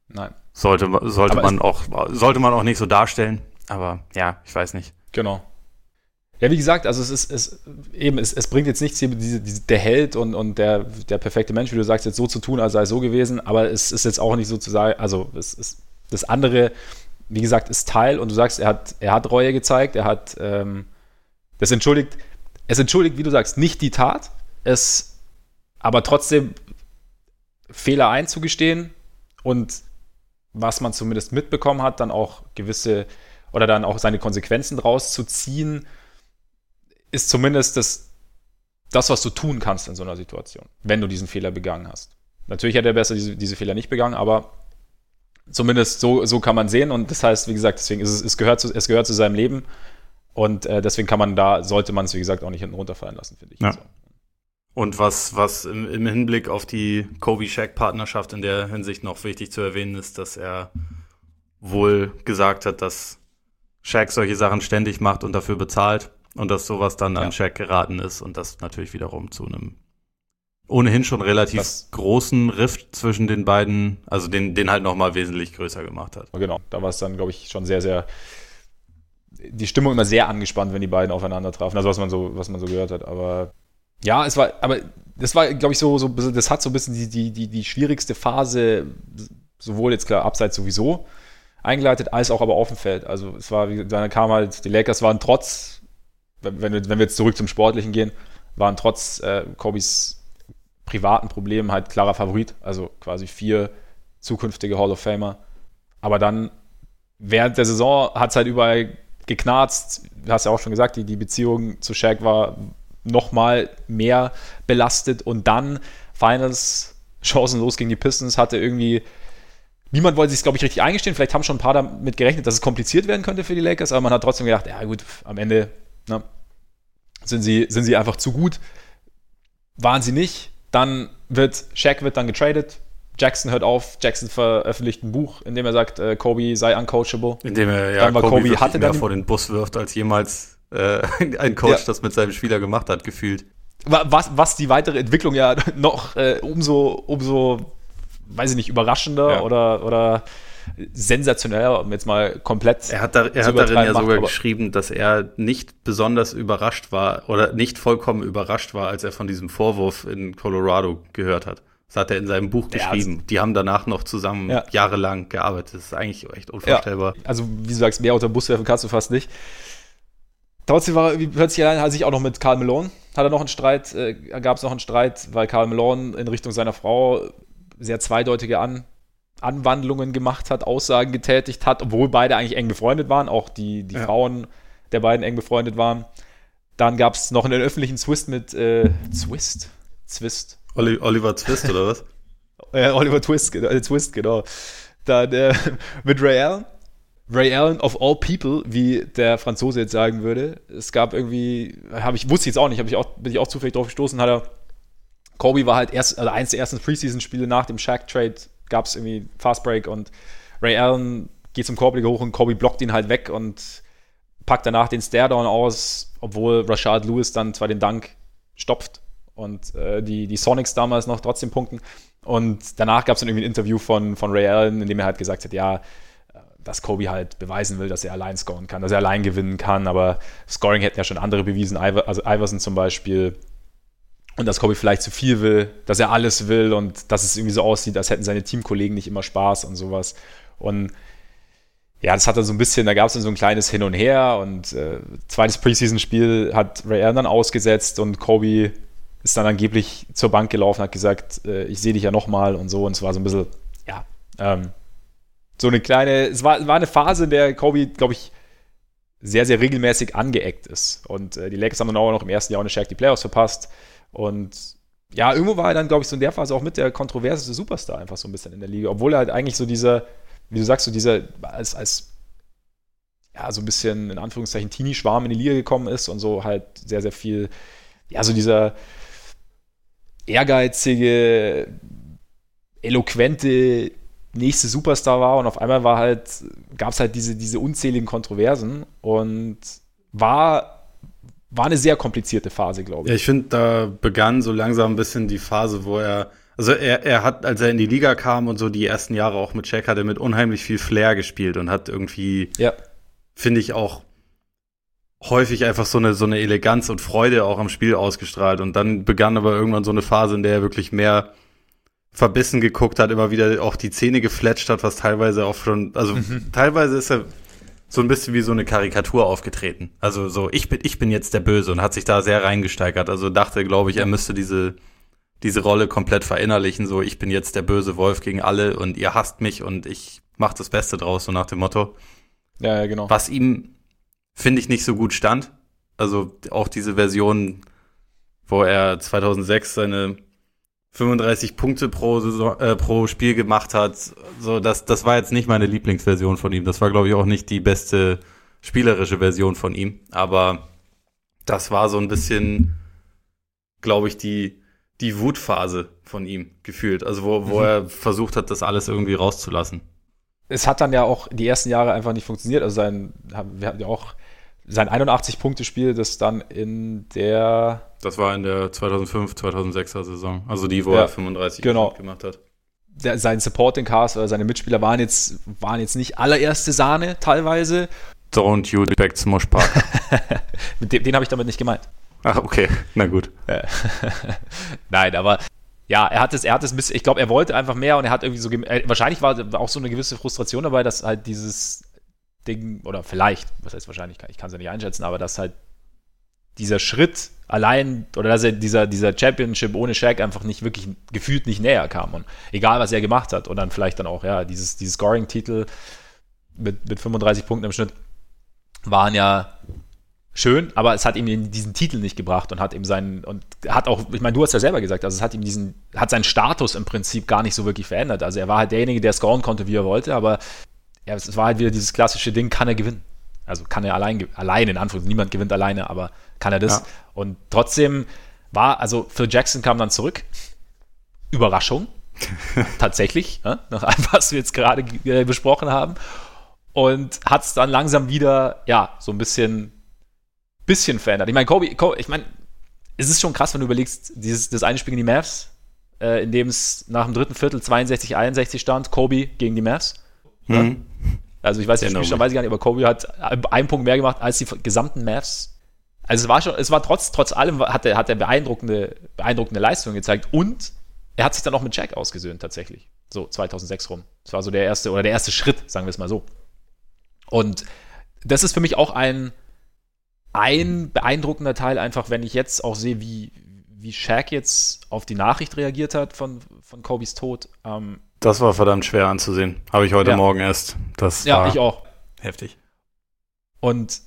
Nein. sollte, sollte man auch, sollte man auch nicht so darstellen. Aber ja, ich weiß nicht. Genau. Ja, wie gesagt, also es ist, es, eben, es, es bringt jetzt nichts hier, diese, diese, der Held und, und der, der perfekte Mensch, wie du sagst, jetzt so zu tun, als sei es so gewesen, aber es ist jetzt auch nicht so zu sagen, also es ist das andere, wie gesagt, ist Teil und du sagst, er hat, er hat Reue gezeigt, er hat ähm, das entschuldigt, es entschuldigt, wie du sagst, nicht die Tat, es aber trotzdem Fehler einzugestehen und was man zumindest mitbekommen hat, dann auch gewisse oder dann auch seine Konsequenzen draus zu ziehen ist zumindest das, das, was du tun kannst in so einer Situation, wenn du diesen Fehler begangen hast. Natürlich hätte er besser diese, diese Fehler nicht begangen, aber zumindest so, so kann man sehen. Und das heißt, wie gesagt, deswegen ist es, es gehört zu, es gehört zu seinem Leben. Und äh, deswegen kann man da, sollte man es, wie gesagt, auch nicht hinten runterfallen lassen, finde ich. Ja. Also. Und was, was im, im Hinblick auf die Kobe-Shaq-Partnerschaft in der Hinsicht noch wichtig zu erwähnen ist, dass er wohl gesagt hat, dass Shaq solche Sachen ständig macht und dafür bezahlt. Und dass sowas dann an Shaq geraten ist und das natürlich wiederum zu einem ohnehin schon relativ das, großen Rift zwischen den beiden, also den, den halt nochmal wesentlich größer gemacht hat. Genau, da war es dann, glaube ich, schon sehr, sehr, die Stimmung immer sehr angespannt, wenn die beiden aufeinander trafen, also was man so, was man so gehört hat. Aber ja, es war, aber das war, glaube ich, so, so, das hat so ein bisschen die, die, die, die schwierigste Phase, sowohl jetzt klar abseits sowieso eingeleitet, als auch aber auf dem Feld. Also es war, dann kam halt, die Lakers waren trotz wenn, wenn wir jetzt zurück zum Sportlichen gehen, waren trotz äh, Kobys privaten Problemen halt klarer Favorit, also quasi vier zukünftige Hall of Famer. Aber dann während der Saison hat es halt überall geknarzt. Du hast ja auch schon gesagt, die, die Beziehung zu Shaq war noch mal mehr belastet und dann Finals chancenlos gegen die Pistons hatte irgendwie niemand wollte sich glaube ich richtig eingestehen. Vielleicht haben schon ein paar damit gerechnet, dass es kompliziert werden könnte für die Lakers, aber man hat trotzdem gedacht, ja gut, am Ende Ne? Sind, sie, sind sie einfach zu gut? Waren sie nicht? Dann wird Shaq wird dann getradet. Jackson hört auf. Jackson veröffentlicht ein Buch, in dem er sagt, äh, Kobe sei uncoachable. In dem er ja, dann war Kobe, Kobe hatte mehr vor den Bus wirft, als jemals äh, [laughs] ein Coach ja. das mit seinem Spieler gemacht hat, gefühlt. Was, was die weitere Entwicklung ja [laughs] noch äh, umso, umso, weiß ich nicht, überraschender ja. oder, oder sensationell, um jetzt mal komplett. Er hat, da, er hat darin ja sogar geschrieben, dass er nicht besonders überrascht war oder nicht vollkommen überrascht war, als er von diesem Vorwurf in Colorado gehört hat. Das hat er in seinem Buch geschrieben. Ja, die haben danach noch zusammen ja. jahrelang gearbeitet. Das ist eigentlich echt unvorstellbar. Ja, also, wie du sagst, mehr unter den Bus werfen kannst du fast nicht. Trotzdem war plötzlich allein, hat sich auch noch mit Karl Malone, hat er noch einen Streit, äh, gab es noch einen Streit, weil Karl Malone in Richtung seiner Frau sehr zweideutige an, Anwandlungen gemacht hat, Aussagen getätigt hat, obwohl beide eigentlich eng befreundet waren, auch die, die ja. Frauen der beiden eng befreundet waren. Dann gab es noch einen öffentlichen Twist mit äh, Twist? Zwist. Oliver Twist oder was? [laughs] äh, Oliver Twist, äh, Twist, genau. Dann äh, mit Ray Allen. Ray Allen of all people, wie der Franzose jetzt sagen würde. Es gab irgendwie, habe ich, wusste jetzt auch nicht, ich auch, bin ich auch zufällig drauf gestoßen, hat er, Kobe war halt erst, also eins der ersten Preseason-Spiele nach dem Shaq-Trade, gab es irgendwie Fast Break und Ray Allen geht zum Korbleger hoch und Kobe blockt ihn halt weg und packt danach den Stare-Down aus, obwohl Rashad Lewis dann zwar den Dank stopft und äh, die, die Sonics damals noch trotzdem punkten. Und danach gab es dann irgendwie ein Interview von, von Ray Allen, in dem er halt gesagt hat, ja, dass Kobe halt beweisen will, dass er allein scoren kann, dass er allein gewinnen kann, aber Scoring hätten ja schon andere bewiesen, also Iverson zum Beispiel. Und dass Kobe vielleicht zu viel will, dass er alles will und dass es irgendwie so aussieht, als hätten seine Teamkollegen nicht immer Spaß und sowas. Und ja, das hat dann so ein bisschen, da gab es dann so ein kleines Hin und Her und äh, zweites Preseason-Spiel hat Ray Allen dann ausgesetzt und Kobe ist dann angeblich zur Bank gelaufen, hat gesagt, äh, ich sehe dich ja nochmal und so und es war so ein bisschen, ja, ähm, so eine kleine, es war, war eine Phase, in der Kobe, glaube ich, sehr, sehr regelmäßig angeeckt ist. Und äh, die Lakers haben dann auch noch im ersten Jahr ohne Shaq die Playoffs verpasst. Und ja, irgendwo war er dann, glaube ich, so in der Phase auch mit der kontroverseste Superstar einfach so ein bisschen in der Liga. Obwohl er halt eigentlich so dieser, wie du sagst, so dieser, als, als ja, so ein bisschen in Anführungszeichen Teenie-Schwarm in die Liga gekommen ist und so halt sehr, sehr viel, ja, so dieser ehrgeizige, eloquente nächste Superstar war und auf einmal war halt, gab es halt diese, diese unzähligen Kontroversen und war, war eine sehr komplizierte Phase, glaube ich. Ja, ich finde, da begann so langsam ein bisschen die Phase, wo er, also er, er hat, als er in die Liga kam und so die ersten Jahre auch mit Shaq, hat er mit unheimlich viel Flair gespielt und hat irgendwie, ja. finde ich auch, häufig einfach so eine, so eine Eleganz und Freude auch am Spiel ausgestrahlt. Und dann begann aber irgendwann so eine Phase, in der er wirklich mehr verbissen geguckt hat, immer wieder auch die Zähne gefletscht hat, was teilweise auch schon, also mhm. teilweise ist er so ein bisschen wie so eine Karikatur aufgetreten. Also so, ich bin, ich bin jetzt der Böse und hat sich da sehr reingesteigert. Also dachte, glaube ich, er müsste diese, diese Rolle komplett verinnerlichen. So, ich bin jetzt der böse Wolf gegen alle und ihr hasst mich und ich mach das Beste draus, so nach dem Motto. Ja, ja, genau. Was ihm, finde ich, nicht so gut stand. Also auch diese Version, wo er 2006 seine 35 Punkte pro, Saison, äh, pro Spiel gemacht hat. So, das, das war jetzt nicht meine Lieblingsversion von ihm. Das war, glaube ich, auch nicht die beste spielerische Version von ihm. Aber das war so ein bisschen, glaube ich, die, die Wutphase von ihm gefühlt. Also, wo, wo mhm. er versucht hat, das alles irgendwie rauszulassen. Es hat dann ja auch die ersten Jahre einfach nicht funktioniert. Also sein, wir hatten ja auch sein 81-Punkte-Spiel, das dann in der. Das war in der 2005, 2006er Saison. Also die, wo ja, er 35 genau. gemacht hat. Der, sein Supporting Cast oder seine Mitspieler waren jetzt, waren jetzt nicht allererste Sahne teilweise. Don't you expect Smosh Park. [laughs] den, den habe ich damit nicht gemeint. Ach, okay. Na gut. [laughs] Nein, aber ja, er hat es, er hat es ich glaube, er wollte einfach mehr und er hat irgendwie so, äh, wahrscheinlich war auch so eine gewisse Frustration dabei, dass halt dieses Ding, oder vielleicht, was heißt wahrscheinlich, ich kann es ja nicht einschätzen, aber dass halt dieser Schritt allein oder dass er dieser, dieser Championship ohne Shaq einfach nicht wirklich gefühlt nicht näher kam. Und egal, was er gemacht hat, und dann vielleicht dann auch, ja, dieses, dieses Scoring-Titel mit, mit 35 Punkten im Schnitt waren ja schön, aber es hat ihm diesen Titel nicht gebracht und hat ihm seinen, und hat auch, ich meine, du hast ja selber gesagt, also es hat ihm diesen, hat seinen Status im Prinzip gar nicht so wirklich verändert. Also er war halt derjenige, der scoren konnte, wie er wollte, aber ja, es war halt wieder dieses klassische Ding, kann er gewinnen. Also kann er allein, allein in Anführungszeichen, niemand gewinnt alleine, aber kann er das. Ja. Und trotzdem war, also Phil Jackson kam dann zurück. Überraschung. [laughs] Tatsächlich, ja, nach allem, was wir jetzt gerade äh, besprochen haben. Und hat es dann langsam wieder, ja, so ein bisschen, bisschen verändert. Ich meine, Kobe, Kobe, ich meine, es ist schon krass, wenn du überlegst, dieses, das eine Spiel gegen die Mavs, äh, in dem es nach dem dritten Viertel 62, 61 stand, Kobe gegen die Mavs. Mhm. Also ich weiß nicht, Spielstand weiß ich gar nicht, aber Kobe hat einen Punkt mehr gemacht als die gesamten Mavs. Also es war schon, es war trotz, trotz allem hat er, hat er beeindruckende, beeindruckende Leistungen gezeigt und er hat sich dann auch mit Jack ausgesöhnt tatsächlich. So 2006 rum. Das war so der erste oder der erste Schritt, sagen wir es mal so. Und das ist für mich auch ein, ein beeindruckender Teil, einfach wenn ich jetzt auch sehe, wie, wie Shaq jetzt auf die Nachricht reagiert hat von, von Kobes Tod. Ähm, das war verdammt schwer anzusehen. Habe ich heute ja. Morgen erst. Das ja, ich auch. Heftig. Und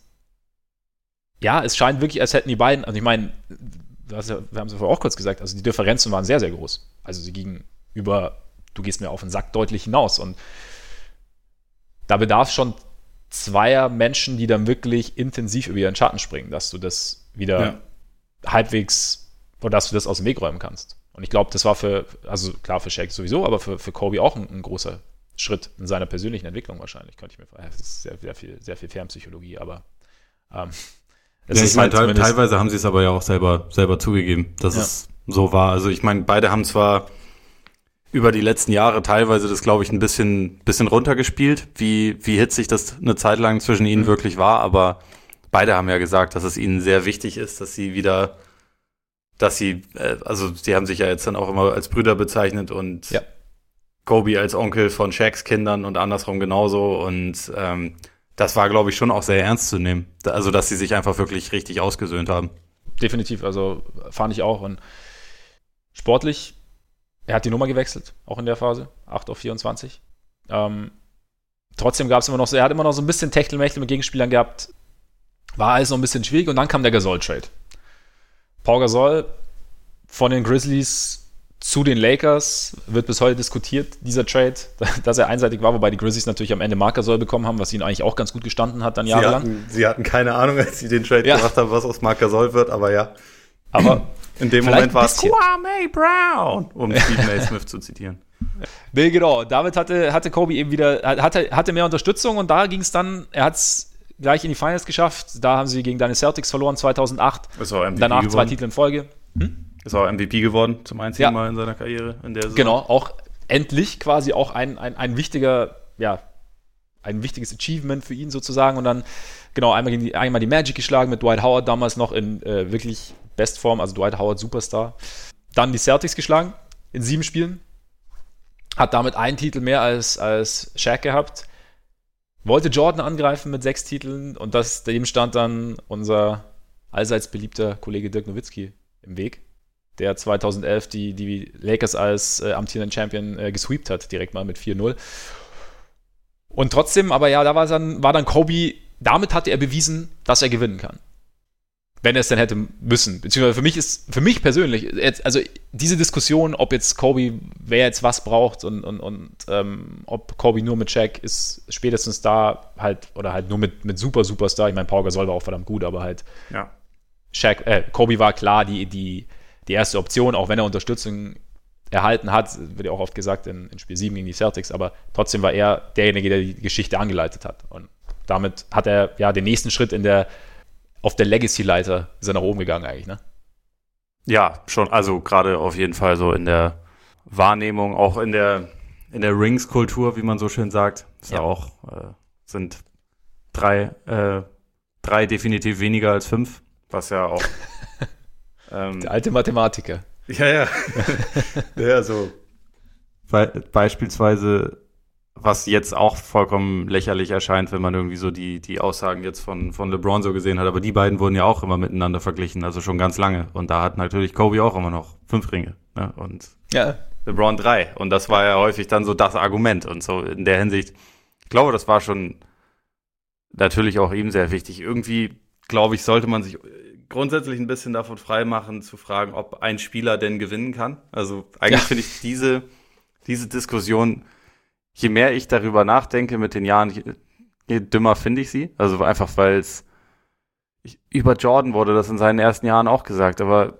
ja, es scheint wirklich, als hätten die beiden, also ich meine, wir haben es ja vorher auch kurz gesagt, also die Differenzen waren sehr, sehr groß. Also sie gingen über, du gehst mir auf den Sack deutlich hinaus. Und da bedarf schon zweier Menschen, die dann wirklich intensiv über ihren Schatten springen, dass du das wieder ja. halbwegs oder dass du das aus dem Weg räumen kannst. Und ich glaube, das war für, also klar für Shaq sowieso, aber für, für Kobe auch ein, ein großer Schritt in seiner persönlichen Entwicklung wahrscheinlich, könnte ich mir vorstellen. Das ist sehr, sehr viel, sehr viel Fernpsychologie, aber ähm, ja, ich meine, halt teilweise haben sie es aber ja auch selber, selber zugegeben, dass ja. es so war. Also ich meine, beide haben zwar über die letzten Jahre teilweise das, glaube ich, ein bisschen, bisschen runtergespielt, wie, wie hitzig das eine Zeit lang zwischen ihnen mhm. wirklich war, aber beide haben ja gesagt, dass es ihnen sehr wichtig ist, dass sie wieder, dass sie, äh, also sie haben sich ja jetzt dann auch immer als Brüder bezeichnet und ja. Kobe als Onkel von Shaqs Kindern und andersrum genauso und ähm, das war, glaube ich, schon auch sehr ernst zu nehmen. Also, dass sie sich einfach wirklich richtig ausgesöhnt haben. Definitiv, also fand ich auch. Und sportlich, er hat die Nummer gewechselt, auch in der Phase, 8 auf 24. Ähm, trotzdem gab es immer noch so, er hat immer noch so ein bisschen Techtelmechtel mit Gegenspielern gehabt. War alles noch ein bisschen schwierig und dann kam der Gasol-Trade. Paul Gasol von den Grizzlies zu den Lakers wird bis heute diskutiert, dieser Trade, [laughs] dass er einseitig war, wobei die Grizzlies natürlich am Ende Marker soll bekommen haben, was ihnen eigentlich auch ganz gut gestanden hat dann jahrelang. Sie hatten, sie hatten keine Ahnung, [laughs] als sie den Trade ja. gemacht haben, was aus Marker soll wird, aber ja. Aber [clears throat] in dem Moment war es Kwame Brown, um [laughs] Stephen A. Smith zu zitieren. Nee, genau. Damit hatte, hatte Kobe eben wieder, hatte, hatte mehr Unterstützung und da ging es dann, er hat es gleich in die Finals geschafft. Da haben sie gegen deine Celtics verloren 2008. Das war Danach gewonnen. zwei Titel in Folge. Hm? Ist auch MVP geworden, zum einzigen ja. Mal in seiner Karriere in. Genau, auch endlich quasi auch ein, ein, ein wichtiger, ja, ein wichtiges Achievement für ihn sozusagen. Und dann, genau, einmal, die, einmal die Magic geschlagen mit Dwight Howard damals noch in äh, wirklich Bestform, also Dwight Howard Superstar. Dann die Celtics geschlagen in sieben Spielen. Hat damit einen Titel mehr als, als Shaq gehabt. Wollte Jordan angreifen mit sechs Titeln und das, dem stand dann unser allseits beliebter Kollege Dirk Nowitzki im Weg der 2011 die, die Lakers als äh, amtierenden Champion äh, gesweept hat, direkt mal mit 4-0. Und trotzdem, aber ja, da war dann, war dann Kobe, damit hatte er bewiesen, dass er gewinnen kann. Wenn er es denn hätte müssen. Beziehungsweise für mich ist, für mich persönlich, jetzt, also diese Diskussion, ob jetzt Kobe, wer jetzt was braucht und, und, und ähm, ob Kobe nur mit Shaq ist, spätestens da halt, oder halt nur mit, mit Super Superstar. Ich meine, Paul Gasol war auch verdammt gut, aber halt ja. Shaq, äh, Kobe war klar die, die, die erste Option, auch wenn er Unterstützung erhalten hat, wird ja auch oft gesagt in, in, Spiel 7 gegen die Celtics, aber trotzdem war er derjenige, der die Geschichte angeleitet hat. Und damit hat er ja den nächsten Schritt in der, auf der Legacy-Leiter ist er nach oben gegangen eigentlich, ne? Ja, schon, also gerade auf jeden Fall so in der Wahrnehmung, auch in der, in der Rings-Kultur, wie man so schön sagt, ist ja, ja auch, äh, sind drei, äh, drei definitiv weniger als fünf, was ja auch [laughs] Ähm, Der alte Mathematiker. Ja, ja. [laughs] [laughs] ja, so. Be beispielsweise, was jetzt auch vollkommen lächerlich erscheint, wenn man irgendwie so die, die Aussagen jetzt von, von LeBron so gesehen hat, aber die beiden wurden ja auch immer miteinander verglichen, also schon ganz lange. Und da hat natürlich Kobe auch immer noch fünf Ringe. Ne? Und ja. LeBron drei. Und das war ja häufig dann so das Argument. Und so in der Hinsicht, ich glaube, das war schon natürlich auch ihm sehr wichtig. Irgendwie, glaube ich, sollte man sich grundsätzlich ein bisschen davon freimachen, zu fragen, ob ein Spieler denn gewinnen kann. Also eigentlich ja. finde ich diese, diese Diskussion, je mehr ich darüber nachdenke mit den Jahren, je, je dümmer finde ich sie. Also einfach, weil es über Jordan wurde das in seinen ersten Jahren auch gesagt, aber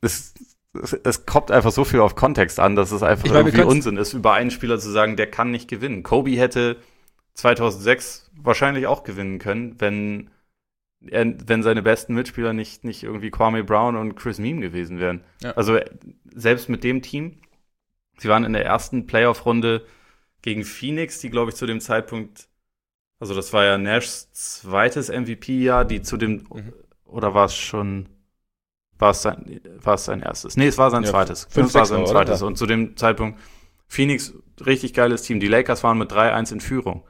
es, es, es kommt einfach so viel auf Kontext an, dass es einfach meine, irgendwie Unsinn ist, über einen Spieler zu sagen, der kann nicht gewinnen. Kobe hätte 2006 wahrscheinlich auch gewinnen können, wenn er, wenn seine besten Mitspieler nicht, nicht irgendwie Kwame Brown und Chris Meme gewesen wären. Ja. Also selbst mit dem Team, sie waren in der ersten Playoff-Runde gegen Phoenix, die, glaube ich, zu dem Zeitpunkt, also das war ja Nashs zweites MVP-Jahr, die zu dem, mhm. oder war es schon, war es sein, war es sein erstes? Nee, es war sein ja, zweites. Fünf, es war sein zweites. Oder? Und zu dem Zeitpunkt, Phoenix, richtig geiles Team. Die Lakers waren mit 3-1 in Führung.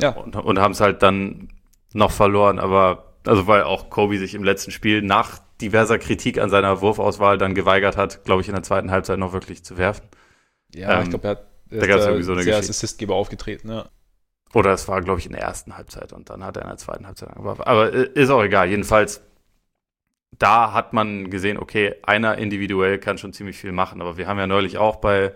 Ja. Und, und haben es halt dann noch verloren, aber also weil auch Kobe sich im letzten Spiel nach diverser Kritik an seiner Wurfauswahl dann geweigert hat, glaube ich, in der zweiten Halbzeit noch wirklich zu werfen. Ja, ähm, ich glaube, er hat da gab es irgendwie so eine Geschichte. als Assistgeber aufgetreten, ja. Oder es war, glaube ich, in der ersten Halbzeit und dann hat er in der zweiten Halbzeit angeworfen. Aber ist auch egal. Jedenfalls da hat man gesehen, okay, einer individuell kann schon ziemlich viel machen. Aber wir haben ja neulich auch bei,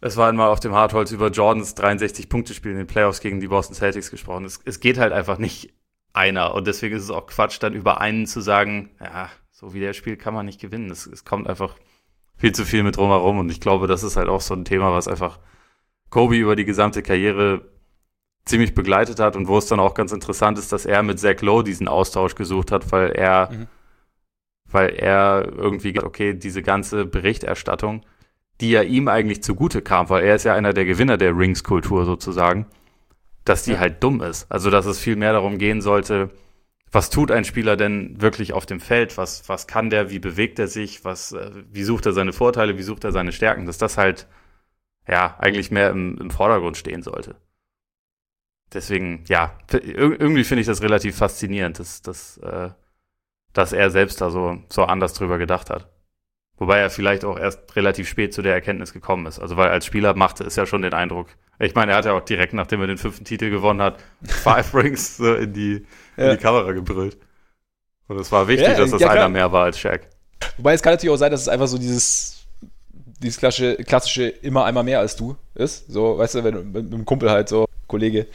es war einmal auf dem Hartholz über Jordans 63-Punkte-Spiel in den Playoffs gegen die Boston Celtics gesprochen. Es, es geht halt einfach nicht einer. Und deswegen ist es auch Quatsch, dann über einen zu sagen, ja, so wie der spielt, kann man nicht gewinnen. Es, es kommt einfach viel zu viel mit drumherum. Und ich glaube, das ist halt auch so ein Thema, was einfach Kobe über die gesamte Karriere ziemlich begleitet hat und wo es dann auch ganz interessant ist, dass er mit Zach Lowe diesen Austausch gesucht hat, weil er, mhm. weil er irgendwie, okay, diese ganze Berichterstattung, die ja ihm eigentlich zugute kam, weil er ist ja einer der Gewinner der Rings-Kultur sozusagen, dass die ja. halt dumm ist. Also, dass es viel mehr darum gehen sollte, was tut ein Spieler denn wirklich auf dem Feld? Was, was kann der? Wie bewegt er sich? Was, äh, wie sucht er seine Vorteile? Wie sucht er seine Stärken? Dass das halt, ja, eigentlich mehr im, im Vordergrund stehen sollte deswegen, ja, irgendwie finde ich das relativ faszinierend, dass, dass, äh, dass er selbst da so, so anders drüber gedacht hat. Wobei er vielleicht auch erst relativ spät zu der Erkenntnis gekommen ist. Also weil als Spieler machte es ja schon den Eindruck. Ich meine, er hat ja auch direkt, nachdem er den fünften Titel gewonnen hat, [laughs] Five Rings so in die, ja. in die Kamera gebrüllt. Und es war wichtig, ja, dass das ja, einer mehr war als Shaq. Wobei es kann natürlich auch sein, dass es einfach so dieses, dieses klassische, klassische immer einmal mehr als du ist. So, weißt du, wenn du mit einem Kumpel halt so, Kollege,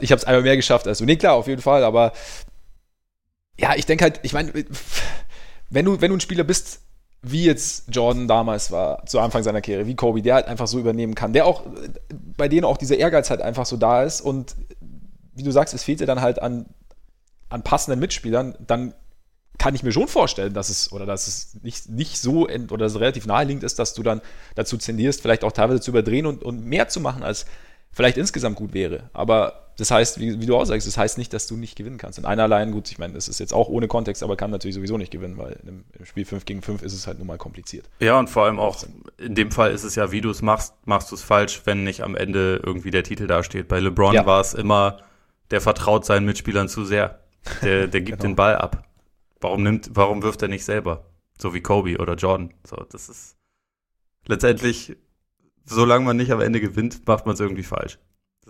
ich habe es einmal mehr geschafft als du. Nee, klar, auf jeden Fall, aber ja, ich denke halt, ich meine, wenn du, wenn du ein Spieler bist, wie jetzt Jordan damals war, zu Anfang seiner Karriere, wie Kobe, der halt einfach so übernehmen kann, der auch, bei denen auch dieser Ehrgeiz halt einfach so da ist und wie du sagst, es fehlt dir dann halt an, an passenden Mitspielern, dann kann ich mir schon vorstellen, dass es oder dass es nicht, nicht so oder dass es relativ naheliegend ist, dass du dann dazu tendierst, vielleicht auch teilweise zu überdrehen und, und mehr zu machen, als vielleicht insgesamt gut wäre. Aber das heißt, wie, wie, du auch sagst, das heißt nicht, dass du nicht gewinnen kannst. In einer allein, gut, ich meine, das ist jetzt auch ohne Kontext, aber kann natürlich sowieso nicht gewinnen, weil im, im Spiel 5 gegen 5 ist es halt nun mal kompliziert. Ja, und vor allem auch, in dem Fall ist es ja, wie du es machst, machst du es falsch, wenn nicht am Ende irgendwie der Titel dasteht. Bei LeBron ja. war es immer, der vertraut seinen Mitspielern zu sehr. Der, der gibt genau. den Ball ab. Warum nimmt, warum wirft er nicht selber? So wie Kobe oder Jordan. So, das ist letztendlich, solange man nicht am Ende gewinnt, macht man es irgendwie falsch.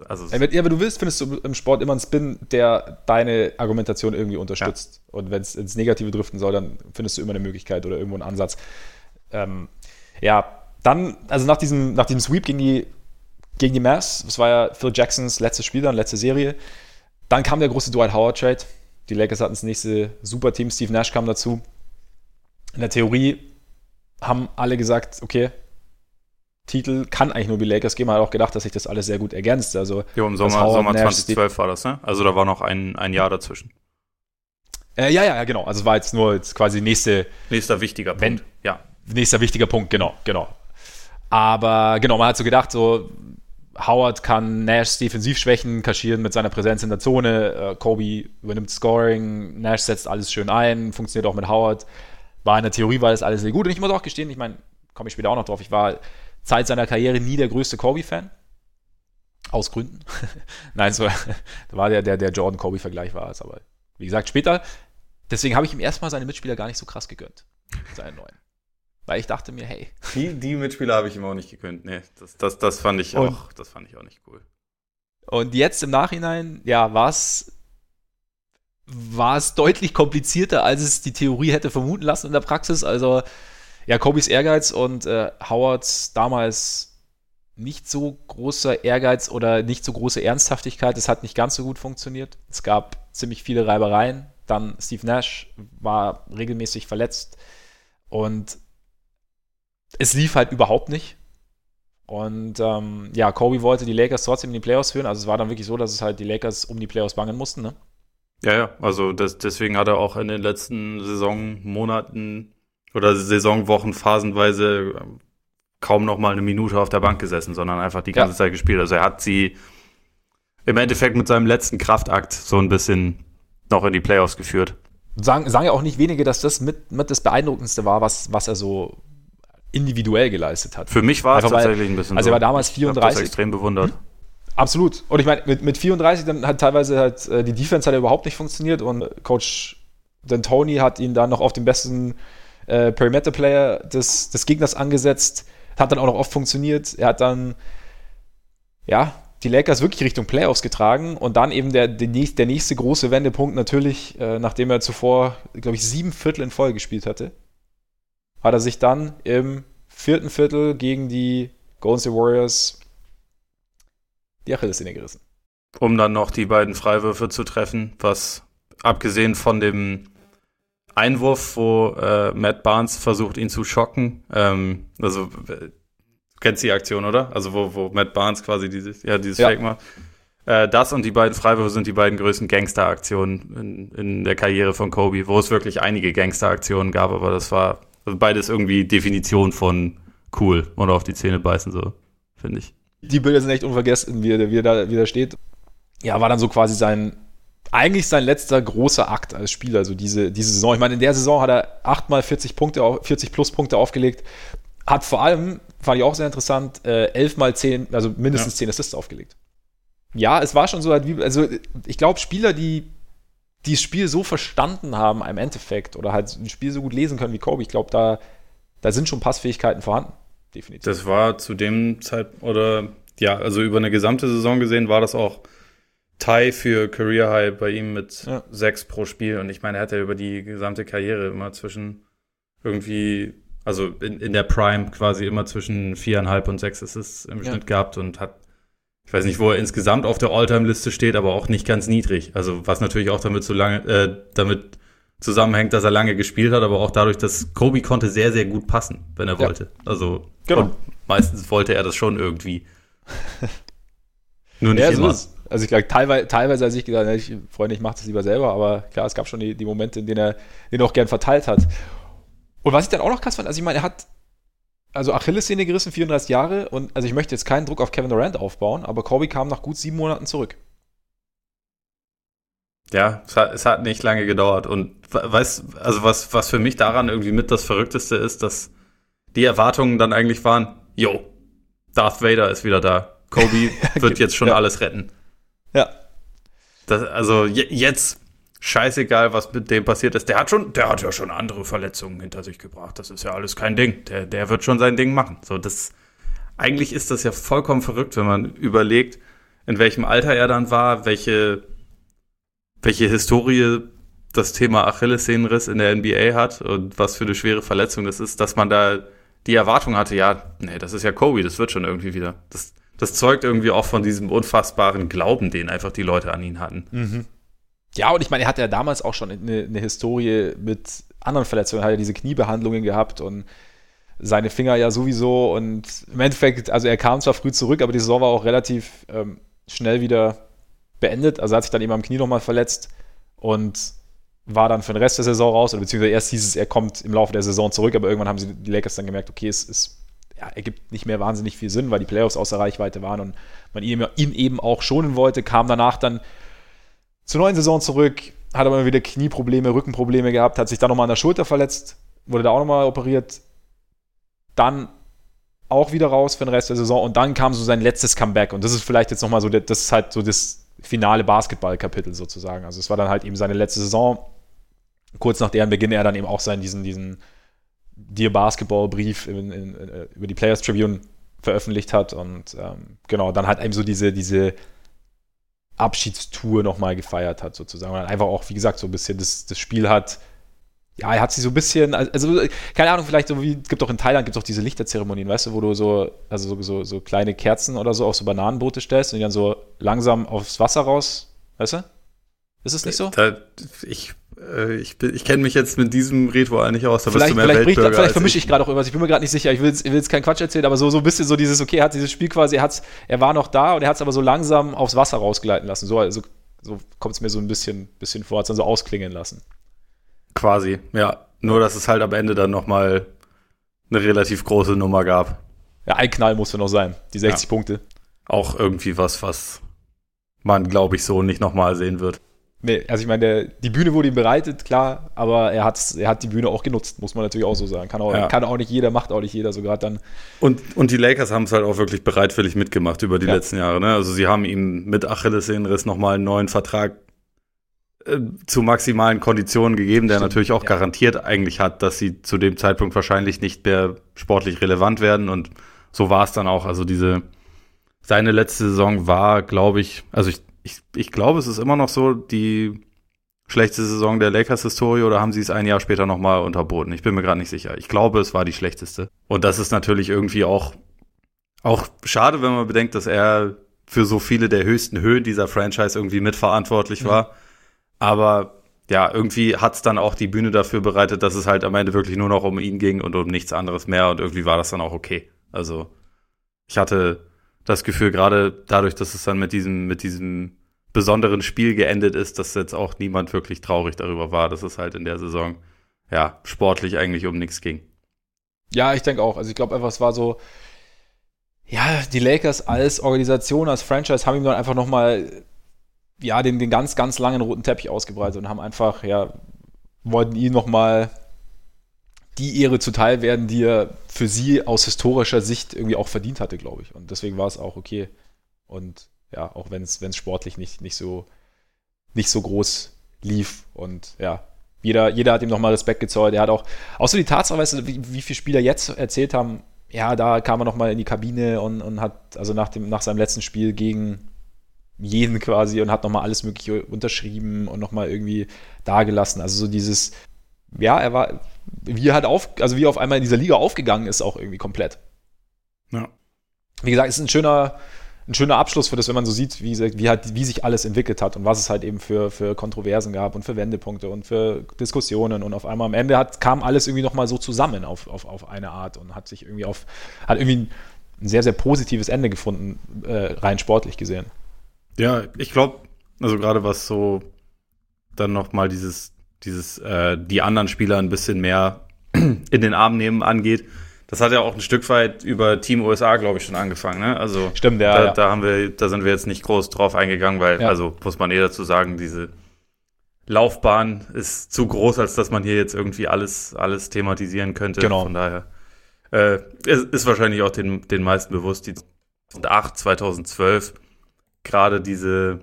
Also ja, wenn, du willst, findest du im Sport immer einen Spin, der deine Argumentation irgendwie unterstützt. Ja. Und wenn es ins Negative driften soll, dann findest du immer eine Möglichkeit oder irgendwo einen Ansatz. Ähm, ja, dann, also nach diesem, nach diesem Sweep gegen die, gegen die Mavs, das war ja Phil Jacksons letztes Spiel dann, letzte Serie, dann kam der große Dwight Howard Trade. Die Lakers hatten das nächste Superteam, Steve Nash kam dazu. In der Theorie haben alle gesagt, okay, Titel kann eigentlich nur die Lakers geben. Man hat auch gedacht, dass sich das alles sehr gut ergänzt. Also, jo, im Sommer, Sommer 2012 war das, ne? Also da war noch ein, ein Jahr dazwischen. Äh, ja, ja, ja, genau. Also war jetzt nur jetzt quasi nächste. Nächster wichtiger Punkt. Wenn, ja. Nächster wichtiger Punkt, genau, genau. Aber genau, man hat so gedacht, so Howard kann Nash Defensivschwächen kaschieren mit seiner Präsenz in der Zone. Äh, Kobe übernimmt Scoring, Nash setzt alles schön ein, funktioniert auch mit Howard. War in der Theorie war das alles sehr gut. Und ich muss auch gestehen, ich meine, komme ich später auch noch drauf, ich war Zeit seiner Karriere nie der größte Kobe-Fan. Aus Gründen. [laughs] Nein, so, [laughs] da war der, der, der Jordan-Kobe-Vergleich war es, aber wie gesagt, später. Deswegen habe ich ihm erstmal seine Mitspieler gar nicht so krass gegönnt. Seinen neuen. Weil ich dachte mir, hey. [laughs] Die, die Mitspieler habe ich ihm auch nicht gegönnt. Nee, das, das, das, fand ich und, auch, das fand ich auch nicht cool. Und jetzt im Nachhinein, ja, war es war es deutlich komplizierter, als es die Theorie hätte vermuten lassen in der Praxis. Also ja, Kobys Ehrgeiz und äh, Howards damals nicht so großer Ehrgeiz oder nicht so große Ernsthaftigkeit. Es hat nicht ganz so gut funktioniert. Es gab ziemlich viele Reibereien. Dann Steve Nash war regelmäßig verletzt und es lief halt überhaupt nicht. Und ähm, ja, Kobe wollte die Lakers trotzdem in die Playoffs führen. Also es war dann wirklich so, dass es halt die Lakers um die Playoffs bangen mussten. Ne? Ja, ja, also das, deswegen hat er auch in den letzten Saisonmonaten oder Saisonwochen phasenweise ähm, kaum noch mal eine Minute auf der Bank gesessen, sondern einfach die ganze ja. Zeit gespielt. Also er hat sie im Endeffekt mit seinem letzten Kraftakt so ein bisschen noch in die Playoffs geführt. Sagen, sagen ja auch nicht wenige, dass das mit, mit das Beeindruckendste war, was, was er so individuell geleistet hat. Für mich war Einfach es tatsächlich weil, ein bisschen Also er war damals 34. Ich das extrem bewundert. Hm? Absolut. Und ich meine, mit, mit 34 dann hat teilweise halt äh, die Defense hat überhaupt nicht funktioniert und Coach D'Antoni hat ihn dann noch auf dem besten äh, Perimeter-Player des, des Gegners angesetzt. Hat dann auch noch oft funktioniert. Er hat dann, ja, die Lakers wirklich Richtung Playoffs getragen und dann eben der, der, nächste, der nächste große Wendepunkt natürlich, äh, nachdem er zuvor, glaube ich, sieben Viertel in Folge gespielt hatte, hat er sich dann im vierten Viertel gegen die Golden State Warriors die Achillessehne gerissen. Um dann noch die beiden Freiwürfe zu treffen, was abgesehen von dem Einwurf, wo äh, Matt Barnes versucht, ihn zu schocken, ähm, also kennst die Aktion, oder? Also wo, wo Matt Barnes quasi dieses, ja, dieses ja. Fake macht. Äh, das und die beiden Freiwürfe sind die beiden größten Gangsteraktionen in, in der Karriere von Kobe, wo es wirklich einige Gangsteraktionen gab, aber das war also beides irgendwie Definition von cool oder auf die Zähne beißen, so, finde ich. Die Bilder sind echt unvergessen, wie er, wie, er da, wie er da steht. Ja, war dann so quasi sein, eigentlich sein letzter großer Akt als Spieler, also diese, diese Saison. Ich meine, in der Saison hat er achtmal 40 Punkte, 40 plus Punkte aufgelegt, hat vor allem fand ich auch sehr interessant, äh, elf mal zehn, also mindestens ja. zehn Assists aufgelegt. Ja, es war schon so halt wie, also ich glaube, Spieler, die die das Spiel so verstanden haben im Endeffekt oder halt ein Spiel so gut lesen können wie Kobe, ich glaube, da, da sind schon Passfähigkeiten vorhanden. Definitiv. Das war zu dem Zeitpunkt, oder ja, also über eine gesamte Saison gesehen war das auch Tie für Career High bei ihm mit ja. sechs pro Spiel. Und ich meine, er hat ja über die gesamte Karriere immer zwischen irgendwie also in, in der Prime quasi immer zwischen viereinhalb und sechs Assists im ja. Schnitt gehabt und hat, ich weiß nicht, wo er insgesamt auf der All-Time-Liste steht, aber auch nicht ganz niedrig. Also was natürlich auch damit so lange, äh, damit zusammenhängt, dass er lange gespielt hat, aber auch dadurch, dass Kobe konnte sehr, sehr gut passen, wenn er ja. wollte. Also genau. meistens wollte er das schon irgendwie. [laughs] Nur nicht ja, immer. So also ich glaube, teilweise, teilweise als ich gesagt, ich, Freunde, ich mache das lieber selber, aber klar, es gab schon die, die Momente, in denen er den auch gern verteilt hat. Und was ich dann auch noch krass fand, also ich meine, er hat also Achillessehne gerissen, 34 Jahre und also ich möchte jetzt keinen Druck auf Kevin Durant aufbauen, aber Kobe kam nach gut sieben Monaten zurück. Ja, es hat, es hat nicht lange gedauert und weißt, also was, was für mich daran irgendwie mit das Verrückteste ist, dass die Erwartungen dann eigentlich waren, yo, Darth Vader ist wieder da. Kobe [laughs] wird jetzt schon ja. alles retten. Ja. Das, also jetzt scheißegal, was mit dem passiert ist. Der hat schon, der hat ja schon andere Verletzungen hinter sich gebracht. Das ist ja alles kein Ding. Der, der wird schon sein Ding machen. So, das, eigentlich ist das ja vollkommen verrückt, wenn man überlegt, in welchem Alter er dann war, welche, welche Historie das Thema Achillessehnenriss in der NBA hat und was für eine schwere Verletzung das ist, dass man da die Erwartung hatte, ja, nee, das ist ja Kobe, das wird schon irgendwie wieder. Das, das zeugt irgendwie auch von diesem unfassbaren Glauben, den einfach die Leute an ihn hatten. Mhm. Ja, und ich meine, er hatte ja damals auch schon eine, eine Historie mit anderen Verletzungen, er hat ja diese Kniebehandlungen gehabt und seine Finger ja sowieso und im Endeffekt, also er kam zwar früh zurück, aber die Saison war auch relativ ähm, schnell wieder beendet. Also er hat sich dann eben am Knie nochmal verletzt und war dann für den Rest der Saison raus, oder beziehungsweise erst hieß es, er kommt im Laufe der Saison zurück, aber irgendwann haben sie die Lakers dann gemerkt, okay, es ist, ja, ergibt nicht mehr wahnsinnig viel Sinn, weil die Playoffs außer Reichweite waren und man ihn, ihn eben auch schonen wollte, kam danach dann zur neuen Saison zurück, hat aber wieder Knieprobleme, Rückenprobleme gehabt, hat sich dann nochmal an der Schulter verletzt, wurde da auch nochmal operiert. Dann auch wieder raus für den Rest der Saison und dann kam so sein letztes Comeback und das ist vielleicht jetzt nochmal so, das ist halt so das finale Basketball-Kapitel sozusagen. Also es war dann halt eben seine letzte Saison. Kurz nach deren Beginn er dann eben auch seinen diesen, diesen Dear Basketball-Brief äh, über die Players Tribune veröffentlicht hat und ähm, genau, dann halt eben so diese, diese Abschiedstour nochmal gefeiert hat, sozusagen. Und einfach auch, wie gesagt, so ein bisschen das, das Spiel hat. Ja, er hat sie so ein bisschen, also keine Ahnung, vielleicht so wie, gibt auch in Thailand gibt es auch diese Lichterzeremonien, weißt du, wo du so, also so, so, so kleine Kerzen oder so auf so Bananenboote stellst und die dann so langsam aufs Wasser raus, weißt du? Ist es nicht so? Da, ich äh, ich, ich kenne mich jetzt mit diesem Ritual nicht aus, da vielleicht, bist du mehr vielleicht, Weltbürger vielleicht vermische ich, ich gerade auch irgendwas, ich bin mir gerade nicht sicher, ich will, ich will jetzt keinen Quatsch erzählen, aber so, so ein bisschen so dieses, okay, er hat dieses Spiel quasi, er, hat's, er war noch da und er hat es aber so langsam aufs Wasser rausgleiten lassen, so, also, so kommt es mir so ein bisschen, bisschen vor, hat es dann so ausklingen lassen. Quasi, ja, nur dass es halt am Ende dann nochmal eine relativ große Nummer gab. Ja, ein Knall musste noch sein, die 60 ja. Punkte. Auch irgendwie was, was man, glaube ich, so nicht nochmal sehen wird. Nee, also ich meine, die Bühne wurde ihm bereitet, klar, aber er, er hat die Bühne auch genutzt, muss man natürlich auch so sagen. Kann auch, ja. kann auch nicht jeder, macht auch nicht jeder, so gerade dann. Und, und die Lakers haben es halt auch wirklich bereitwillig mitgemacht über die ja. letzten Jahre. Ne? Also sie haben ihm mit Achillessehnenriss nochmal einen neuen Vertrag äh, zu maximalen Konditionen gegeben, der Stimmt, natürlich auch ja. garantiert eigentlich hat, dass sie zu dem Zeitpunkt wahrscheinlich nicht mehr sportlich relevant werden. Und so war es dann auch. Also diese seine letzte Saison war, glaube ich, also ich, ich, ich glaube, es ist immer noch so die schlechteste Saison der Lakers-Historie oder haben sie es ein Jahr später nochmal unterboten? Ich bin mir gerade nicht sicher. Ich glaube, es war die schlechteste. Und das ist natürlich irgendwie auch, auch schade, wenn man bedenkt, dass er für so viele der höchsten Höhen dieser Franchise irgendwie mitverantwortlich war. Mhm. Aber ja, irgendwie hat es dann auch die Bühne dafür bereitet, dass es halt am Ende wirklich nur noch um ihn ging und um nichts anderes mehr. Und irgendwie war das dann auch okay. Also ich hatte das Gefühl, gerade dadurch, dass es dann mit diesem, mit diesem besonderen Spiel geendet ist, dass jetzt auch niemand wirklich traurig darüber war, dass es halt in der Saison ja sportlich eigentlich um nichts ging. Ja, ich denke auch. Also ich glaube einfach, es war so, ja, die Lakers als Organisation, als Franchise haben ihm dann einfach nochmal, ja, den, den ganz, ganz langen roten Teppich ausgebreitet und haben einfach, ja, wollten ihm nochmal die Ehre zuteil werden, die er für sie aus historischer Sicht irgendwie auch verdient hatte, glaube ich. Und deswegen war es auch okay. Und ja, auch wenn es sportlich nicht, nicht, so, nicht so groß lief. Und ja, jeder, jeder hat ihm nochmal Respekt gezollt. Er hat auch, auch so die Tatsache, weißt du, wie, wie viele Spieler jetzt erzählt haben, ja, da kam er nochmal in die Kabine und, und hat, also nach, dem, nach seinem letzten Spiel gegen jeden quasi und hat nochmal alles Mögliche unterschrieben und nochmal irgendwie dagelassen. Also so dieses, ja, er war, wie er halt auf, also wie er auf einmal in dieser Liga aufgegangen ist, auch irgendwie komplett. Ja. Wie gesagt, es ist ein schöner, ein schöner Abschluss für das, wenn man so sieht, wie, wie, halt, wie sich alles entwickelt hat und was es halt eben für, für Kontroversen gab und für Wendepunkte und für Diskussionen und auf einmal am Ende hat, kam alles irgendwie nochmal so zusammen auf, auf, auf eine Art und hat sich irgendwie auf, hat irgendwie ein sehr, sehr positives Ende gefunden, äh, rein sportlich gesehen. Ja, ich glaube, also gerade was so dann nochmal dieses dieses äh, die anderen Spieler ein bisschen mehr [clears throat] in den Arm nehmen angeht. Das hat ja auch ein Stück weit über Team USA, glaube ich, schon angefangen. Ne? Also stimmt, ja da, ja. da haben wir, da sind wir jetzt nicht groß drauf eingegangen, weil ja. also muss man eh dazu sagen, diese Laufbahn ist zu groß, als dass man hier jetzt irgendwie alles alles thematisieren könnte. Genau. Von daher äh, ist, ist wahrscheinlich auch den den meisten bewusst. Die 2008, 2012 gerade diese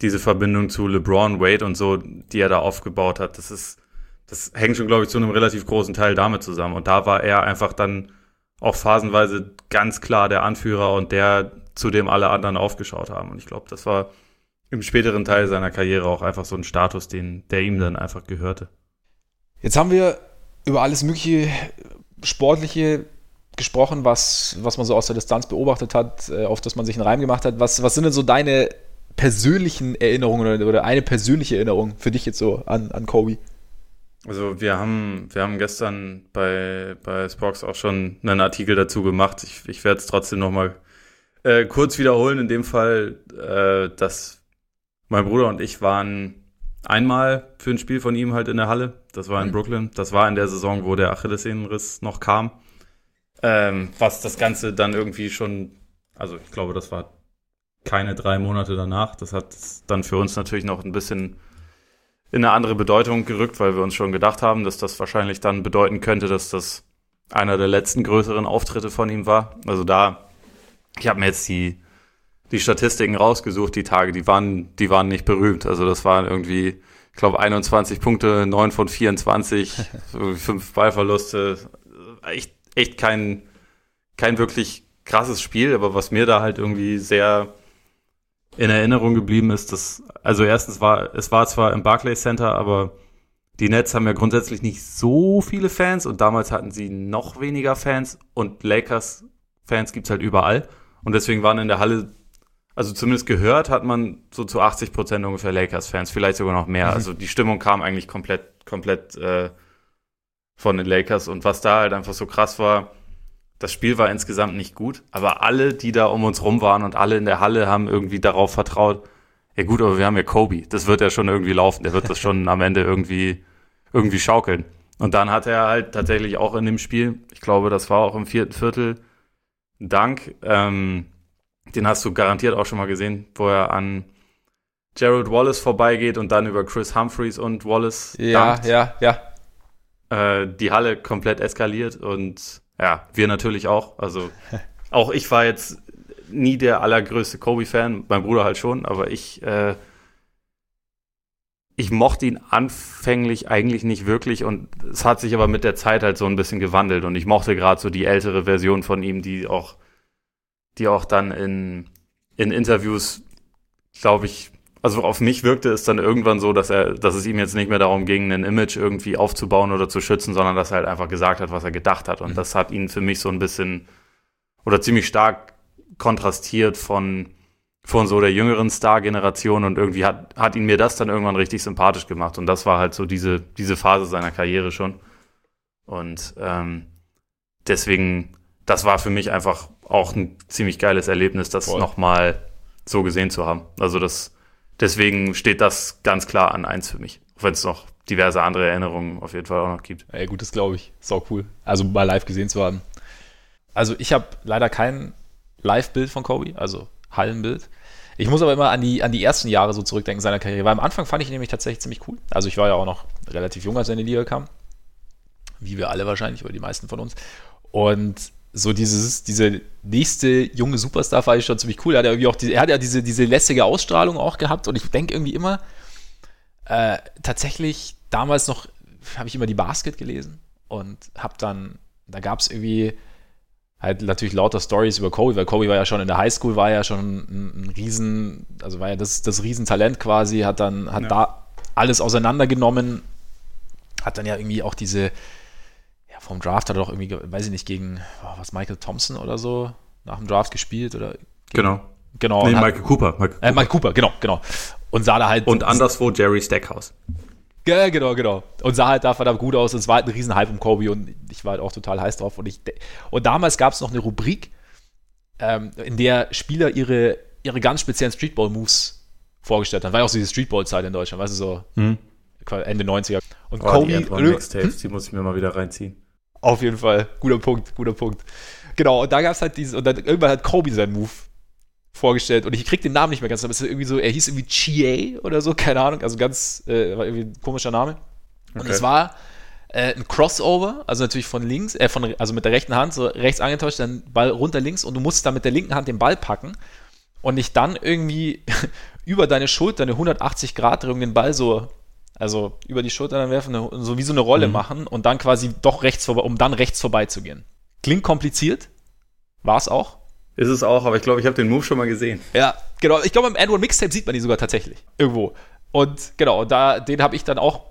diese Verbindung zu LeBron, Wade und so, die er da aufgebaut hat, das ist, das hängt schon, glaube ich, zu einem relativ großen Teil damit zusammen. Und da war er einfach dann auch phasenweise ganz klar der Anführer und der, zu dem alle anderen aufgeschaut haben. Und ich glaube, das war im späteren Teil seiner Karriere auch einfach so ein Status, den, der ihm dann einfach gehörte. Jetzt haben wir über alles mögliche Sportliche gesprochen, was, was man so aus der Distanz beobachtet hat, äh, auf das man sich einen Reim gemacht hat. Was, was sind denn so deine persönlichen Erinnerungen oder, oder eine persönliche Erinnerung für dich jetzt so an, an Kobe? Also wir haben, wir haben gestern bei, bei Spox auch schon einen Artikel dazu gemacht. Ich, ich werde es trotzdem nochmal äh, kurz wiederholen. In dem Fall, äh, dass mein Bruder und ich waren einmal für ein Spiel von ihm halt in der Halle. Das war in mhm. Brooklyn. Das war in der Saison, wo der Achillessehnenriss noch kam. Ähm, was das Ganze dann irgendwie schon, also ich glaube, das war keine drei Monate danach. Das hat dann für uns natürlich noch ein bisschen in eine andere Bedeutung gerückt, weil wir uns schon gedacht haben, dass das wahrscheinlich dann bedeuten könnte, dass das einer der letzten größeren Auftritte von ihm war. Also da, ich habe mir jetzt die, die Statistiken rausgesucht, die Tage, die waren, die waren nicht berühmt. Also das waren irgendwie, ich glaube, 21 Punkte, 9 von 24, [laughs] fünf Ballverluste. Echt, echt kein, kein wirklich krasses Spiel, aber was mir da halt irgendwie sehr in Erinnerung geblieben ist, dass, also erstens war, es war zwar im Barclays Center, aber die Nets haben ja grundsätzlich nicht so viele Fans und damals hatten sie noch weniger Fans und Lakers-Fans gibt's halt überall. Und deswegen waren in der Halle, also zumindest gehört hat man so zu 80 Prozent ungefähr Lakers-Fans, vielleicht sogar noch mehr. Mhm. Also die Stimmung kam eigentlich komplett, komplett äh, von den Lakers. Und was da halt einfach so krass war, das Spiel war insgesamt nicht gut, aber alle, die da um uns rum waren und alle in der Halle haben irgendwie darauf vertraut, ja gut, aber wir haben ja Kobe, das wird ja schon irgendwie laufen, der wird das schon am Ende irgendwie, irgendwie schaukeln. Und dann hat er halt tatsächlich auch in dem Spiel, ich glaube, das war auch im vierten Viertel, Dank, ähm, den hast du garantiert auch schon mal gesehen, wo er an Gerald Wallace vorbeigeht und dann über Chris Humphreys und Wallace Ja, dankt. ja, ja. Äh, die Halle komplett eskaliert und ja, wir natürlich auch. Also auch ich war jetzt nie der allergrößte Kobe-Fan, mein Bruder halt schon, aber ich, äh, ich mochte ihn anfänglich eigentlich nicht wirklich und es hat sich aber mit der Zeit halt so ein bisschen gewandelt und ich mochte gerade so die ältere Version von ihm, die auch die auch dann in, in Interviews, glaube ich, also auf mich wirkte es dann irgendwann so, dass er, dass es ihm jetzt nicht mehr darum ging, ein Image irgendwie aufzubauen oder zu schützen, sondern dass er halt einfach gesagt hat, was er gedacht hat. Und mhm. das hat ihn für mich so ein bisschen oder ziemlich stark kontrastiert von, von so der jüngeren Star-Generation und irgendwie hat, hat ihn mir das dann irgendwann richtig sympathisch gemacht. Und das war halt so diese, diese Phase seiner Karriere schon. Und ähm, deswegen, das war für mich einfach auch ein ziemlich geiles Erlebnis, das nochmal so gesehen zu haben. Also das, deswegen steht das ganz klar an eins für mich. Auch wenn es noch diverse andere Erinnerungen auf jeden Fall auch noch gibt. Ey, gut, das glaube ich. Ist auch cool. Also mal live gesehen zu haben. Also ich habe leider kein Live-Bild von Kobe, also Hallenbild. Ich muss aber immer an die, an die ersten Jahre so zurückdenken seiner Karriere, weil am Anfang fand ich ihn nämlich tatsächlich ziemlich cool. Also ich war ja auch noch relativ jung, als er in die Liga kam. Wie wir alle wahrscheinlich, oder die meisten von uns. Und so dieses, diese nächste junge Superstar fand ich schon ziemlich cool. Er hat ja, irgendwie auch die, er hat ja diese, diese lässige Ausstrahlung auch gehabt und ich denke irgendwie immer, äh, tatsächlich damals noch habe ich immer die Basket gelesen und habe dann, da gab es irgendwie halt natürlich lauter Stories über Kobe, weil Kobe war ja schon in der Highschool, war ja schon ein, ein Riesen, also war ja das, das Riesentalent quasi, hat dann, hat ja. da alles auseinandergenommen, hat dann ja irgendwie auch diese, vom Draft hat er doch irgendwie, weiß ich nicht, gegen oh, was Michael Thompson oder so nach dem Draft gespielt oder gegen, genau. Genau. Nee, Michael Cooper. Michael Cooper. Äh, Michael Cooper, genau, genau. Und sah da halt. Und anderswo Jerry Stackhouse. Ja, genau, genau. Und sah halt da verdammt gut aus. Und es war halt ein Riesenhype um Kobe und ich war halt auch total heiß drauf. Und, ich, und damals gab es noch eine Rubrik, ähm, in der Spieler ihre, ihre ganz speziellen Streetball-Moves vorgestellt haben. War ja auch so diese Streetball-Zeit in Deutschland, weißt du, so hm. Ende 90er. Und oh, Kobe. Die Mixtapes, hm? die muss ich mir mal wieder reinziehen. Auf jeden Fall. Guter Punkt, guter Punkt. Genau, und da gab es halt dieses, und dann irgendwann hat Kobe seinen Move vorgestellt und ich krieg den Namen nicht mehr ganz, aber es ist irgendwie so, er hieß irgendwie Chie oder so, [laughs] keine Ahnung, also ganz, äh, war irgendwie ein komischer Name. Und okay. es war äh, ein Crossover, also natürlich von links, äh, von, also mit der rechten Hand, so rechts angetauscht, dann Ball runter links und du musst dann mit der linken Hand den Ball packen und nicht dann irgendwie [laughs] über deine Schulter eine 180-Grad-Drehung den Ball so also über die Schulter dann werfen, so wie so eine Rolle mhm. machen und dann quasi doch rechts vorbei, um dann rechts vorbeizugehen. Klingt kompliziert, war es auch. Ist es auch, aber ich glaube, ich habe den Move schon mal gesehen. Ja, genau. Ich glaube, im Edward Mixtape sieht man die sogar tatsächlich. Irgendwo. Und genau, da, den habe ich dann auch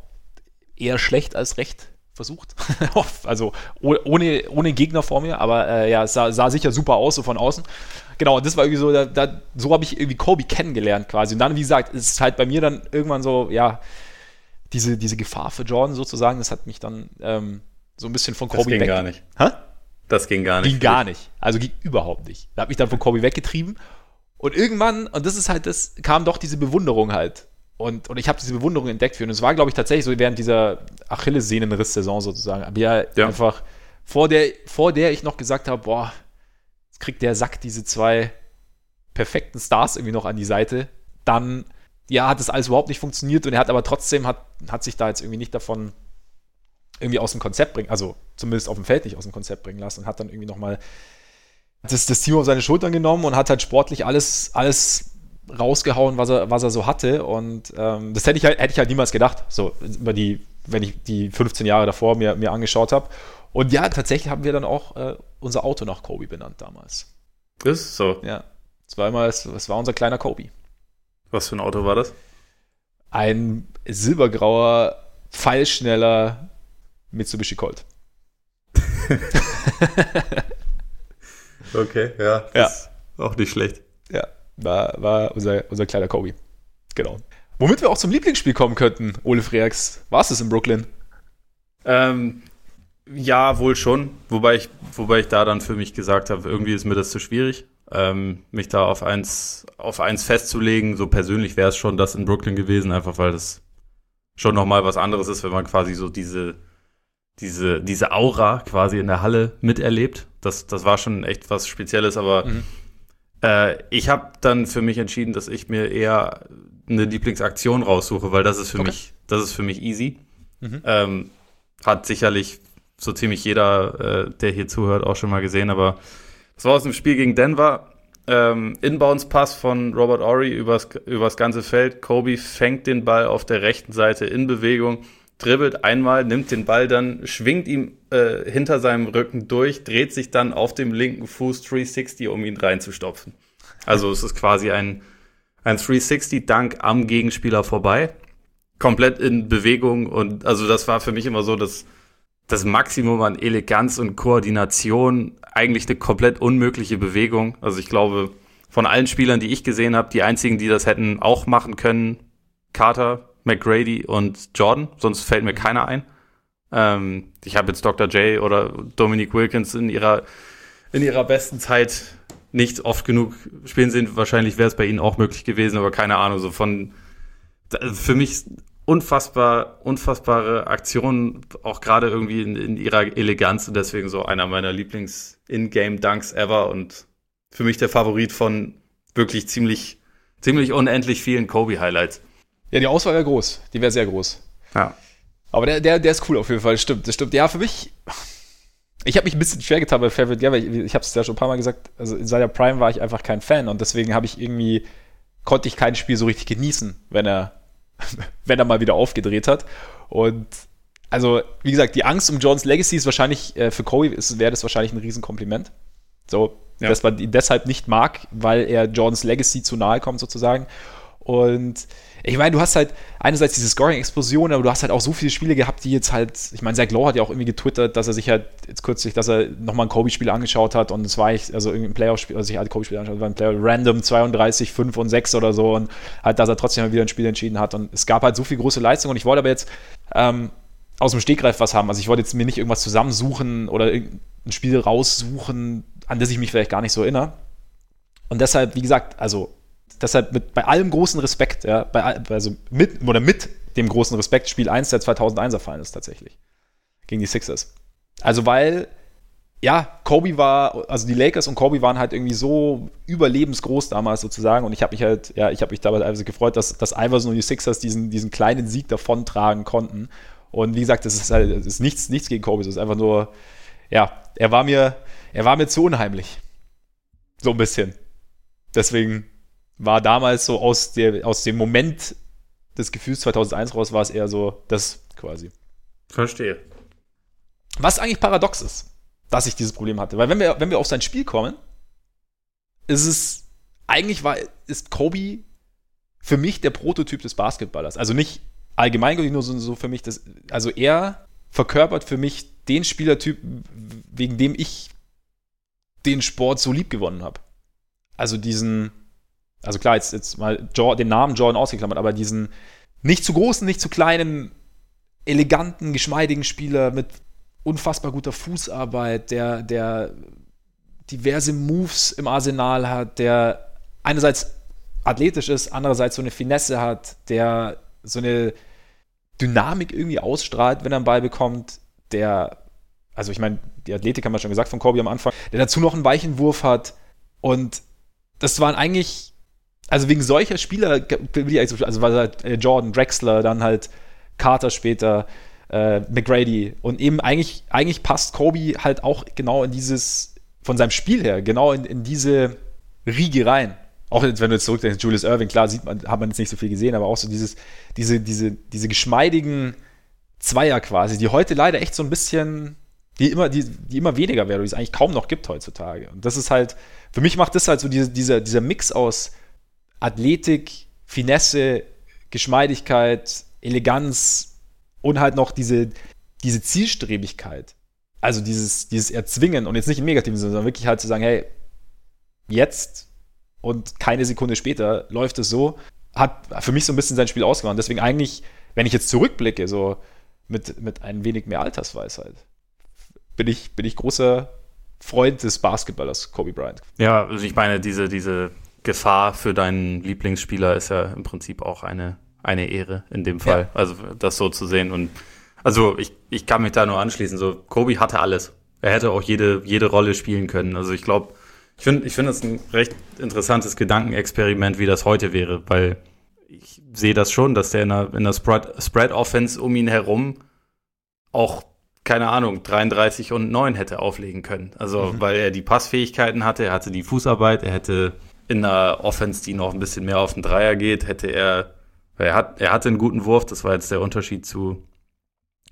eher schlecht als recht versucht. [laughs] also ohne, ohne Gegner vor mir, aber äh, ja, es sah, sah, sicher super aus, so von außen. Genau, und das war irgendwie so, da, da, so habe ich irgendwie Kobe kennengelernt quasi. Und dann, wie gesagt, ist es halt bei mir dann irgendwann so, ja, diese, diese Gefahr für Jordan sozusagen, das hat mich dann ähm, so ein bisschen von Kobe weg. Das ging gar nicht. Hä? Das ging gar nicht. Ging gar nicht. Also ging überhaupt nicht. Da hat mich dann von Kobe weggetrieben. Und irgendwann, und das ist halt das, kam doch diese Bewunderung halt. Und, und ich habe diese Bewunderung entdeckt für ihn. Und es war, glaube ich, tatsächlich so während dieser Achillessehnenriss-Saison sozusagen. Aber ja, ja, einfach vor der, vor der ich noch gesagt habe, boah, jetzt kriegt der Sack diese zwei perfekten Stars irgendwie noch an die Seite. Dann ja, hat das alles überhaupt nicht funktioniert und er hat aber trotzdem, hat, hat sich da jetzt irgendwie nicht davon irgendwie aus dem Konzept bringen, also zumindest auf dem Feld nicht aus dem Konzept bringen lassen und hat dann irgendwie nochmal das, das Team auf seine Schultern genommen und hat halt sportlich alles, alles rausgehauen, was er, was er so hatte. Und ähm, das hätte ich, halt, hätte ich halt niemals gedacht, so über die, wenn ich die 15 Jahre davor mir, mir angeschaut habe. Und ja, tatsächlich haben wir dann auch äh, unser Auto nach Kobe benannt damals. Ist so. Ja. Zweimal, es war unser kleiner Kobe. Was für ein Auto war das? Ein silbergrauer, pfeilschneller Mitsubishi Colt. [laughs] okay, ja. ja. auch nicht schlecht. Ja, war, war unser, unser kleiner Kobe. Genau. Womit wir auch zum Lieblingsspiel kommen könnten, Ole Freaks. War es das in Brooklyn? Ähm, ja, wohl schon. Wobei ich, wobei ich da dann für mich gesagt habe, irgendwie ist mir das zu schwierig ähm, mich da auf eins, auf eins festzulegen. So persönlich wäre es schon das in Brooklyn gewesen, einfach weil das schon nochmal was anderes ist, wenn man quasi so diese, diese, diese Aura quasi in der Halle miterlebt. Das, das war schon echt was Spezielles, aber mhm. äh, ich habe dann für mich entschieden, dass ich mir eher eine Lieblingsaktion raussuche, weil das ist für okay. mich, das ist für mich easy. Mhm. Ähm, hat sicherlich so ziemlich jeder, äh, der hier zuhört, auch schon mal gesehen, aber das war aus dem Spiel gegen Denver. Ähm, Inbounds-Pass von Robert Ory übers, übers ganze Feld. Kobe fängt den Ball auf der rechten Seite in Bewegung, dribbelt einmal, nimmt den Ball dann, schwingt ihm äh, hinter seinem Rücken durch, dreht sich dann auf dem linken Fuß 360, um ihn reinzustopfen. Also es ist quasi ein, ein 360-Dunk am Gegenspieler vorbei. Komplett in Bewegung und also das war für mich immer so das, das Maximum an Eleganz und Koordination. Eigentlich eine komplett unmögliche Bewegung. Also ich glaube, von allen Spielern, die ich gesehen habe, die einzigen, die das hätten auch machen können, Carter, McGrady und Jordan, sonst fällt mir keiner ein. Ähm, ich habe jetzt Dr. J oder Dominic Wilkins in ihrer, in ihrer besten Zeit nicht oft genug spielen sehen. Wahrscheinlich wäre es bei ihnen auch möglich gewesen, aber keine Ahnung, so von für mich unfassbar, unfassbare Aktionen, auch gerade irgendwie in, in, ihrer Eleganz und deswegen so einer meiner Lieblings-In-Game-Dunks ever und für mich der Favorit von wirklich ziemlich, ziemlich unendlich vielen Kobe-Highlights. Ja, die Auswahl wäre groß. Die wäre sehr groß. Ja. Aber der, der, der ist cool auf jeden Fall. Stimmt, das stimmt. Ja, für mich. Ich habe mich ein bisschen schwer getan bei Favorite. Ja, weil ich, ich habe es ja schon ein paar Mal gesagt. Also in seiner Prime war ich einfach kein Fan und deswegen habe ich irgendwie konnte ich kein Spiel so richtig genießen, wenn er [laughs] wenn er mal wieder aufgedreht hat. Und also wie gesagt, die Angst um Johns Legacy ist wahrscheinlich äh, für Kobe wäre das wahrscheinlich ein Riesenkompliment. So, ja. dass man ihn deshalb nicht mag, weil er Jordans Legacy zu nahe kommt sozusagen. Und ich meine, du hast halt einerseits diese Scoring-Explosion, aber du hast halt auch so viele Spiele gehabt, die jetzt halt, ich meine, Zach Lowe hat ja auch irgendwie getwittert, dass er sich halt jetzt kürzlich, dass er nochmal ein Kobe-Spiel angeschaut hat und es war ich, also irgendwie ein Playoff-Spiel, also sich halt Kobe-Spiel angeschaut, war ein Player random 32, 5 und 6 oder so und halt, dass er trotzdem mal wieder ein Spiel entschieden hat und es gab halt so viel große Leistung und ich wollte aber jetzt ähm, aus dem Stegreif was haben, also ich wollte jetzt mir nicht irgendwas zusammensuchen oder ein Spiel raussuchen, an das ich mich vielleicht gar nicht so erinnere. Und deshalb, wie gesagt, also deshalb mit, bei allem großen Respekt, ja, bei, also mit oder mit dem großen Respekt, Spiel 1 der 2001er Finals tatsächlich. Gegen die Sixers. Also, weil, ja, Kobe war, also die Lakers und Kobe waren halt irgendwie so überlebensgroß damals sozusagen und ich habe mich halt, ja, ich habe mich dabei also gefreut, dass, dass Iverson und die Sixers diesen, diesen kleinen Sieg davontragen konnten. Und wie gesagt, das ist halt, das ist nichts, nichts gegen Kobe, es ist einfach nur, ja, er war mir, er war mir zu unheimlich. So ein bisschen. Deswegen war damals so aus, der, aus dem Moment des Gefühls 2001 raus, war es eher so das quasi. Verstehe. Was eigentlich paradox ist, dass ich dieses Problem hatte. Weil wenn wir, wenn wir auf sein Spiel kommen, ist es, eigentlich war, ist Kobe für mich der Prototyp des Basketballers. Also nicht allgemeingültig nur so, so für mich, das, also er verkörpert für mich den Spielertyp, wegen dem ich den Sport so lieb gewonnen habe. Also diesen, also klar, jetzt, jetzt mal den Namen Jordan ausgeklammert, aber diesen nicht zu großen, nicht zu kleinen, eleganten, geschmeidigen Spieler mit unfassbar guter Fußarbeit, der, der diverse Moves im Arsenal hat, der einerseits athletisch ist, andererseits so eine Finesse hat, der so eine Dynamik irgendwie ausstrahlt, wenn er einen Ball bekommt, der, also ich meine, die Athletik haben wir schon gesagt von Kobe am Anfang, der dazu noch einen weichen Wurf hat. Und das waren eigentlich also wegen solcher Spieler, also war halt äh, Jordan, Drexler, dann halt Carter später, äh, McGrady und eben eigentlich, eigentlich passt Kobe halt auch genau in dieses, von seinem Spiel her, genau in, in diese Riege rein. Auch wenn du jetzt zurückdenkst, Julius Irving, klar, sieht man, hat man jetzt nicht so viel gesehen, aber auch so dieses, diese, diese, diese geschmeidigen Zweier quasi, die heute leider echt so ein bisschen, die immer, die, die immer weniger werden, die es eigentlich kaum noch gibt heutzutage. Und das ist halt, für mich macht das halt so diese, dieser, dieser Mix aus Athletik, Finesse, Geschmeidigkeit, Eleganz und halt noch diese, diese Zielstrebigkeit. Also dieses, dieses Erzwingen und jetzt nicht im negativen Sinne, sondern wirklich halt zu sagen, hey, jetzt und keine Sekunde später läuft es so, hat für mich so ein bisschen sein Spiel ausgemacht. Deswegen eigentlich, wenn ich jetzt zurückblicke, so mit, mit ein wenig mehr Altersweisheit, bin ich, bin ich großer Freund des Basketballers Kobe Bryant. Ja, also ich meine, diese, diese Gefahr für deinen Lieblingsspieler ist ja im Prinzip auch eine, eine Ehre in dem Fall. Ja. Also das so zu sehen. Und also ich, ich kann mich da nur anschließen. So, Kobe hatte alles. Er hätte auch jede, jede Rolle spielen können. Also ich glaube, ich finde ich finde das ein recht interessantes Gedankenexperiment, wie das heute wäre, weil ich sehe das schon, dass der in der, in der Spread-Offense um ihn herum auch, keine Ahnung, 33 und 9 hätte auflegen können. Also, mhm. weil er die Passfähigkeiten hatte, er hatte die Fußarbeit, er hätte in einer Offense, die noch ein bisschen mehr auf den Dreier geht, hätte er, er hat, er hatte einen guten Wurf, das war jetzt der Unterschied zu,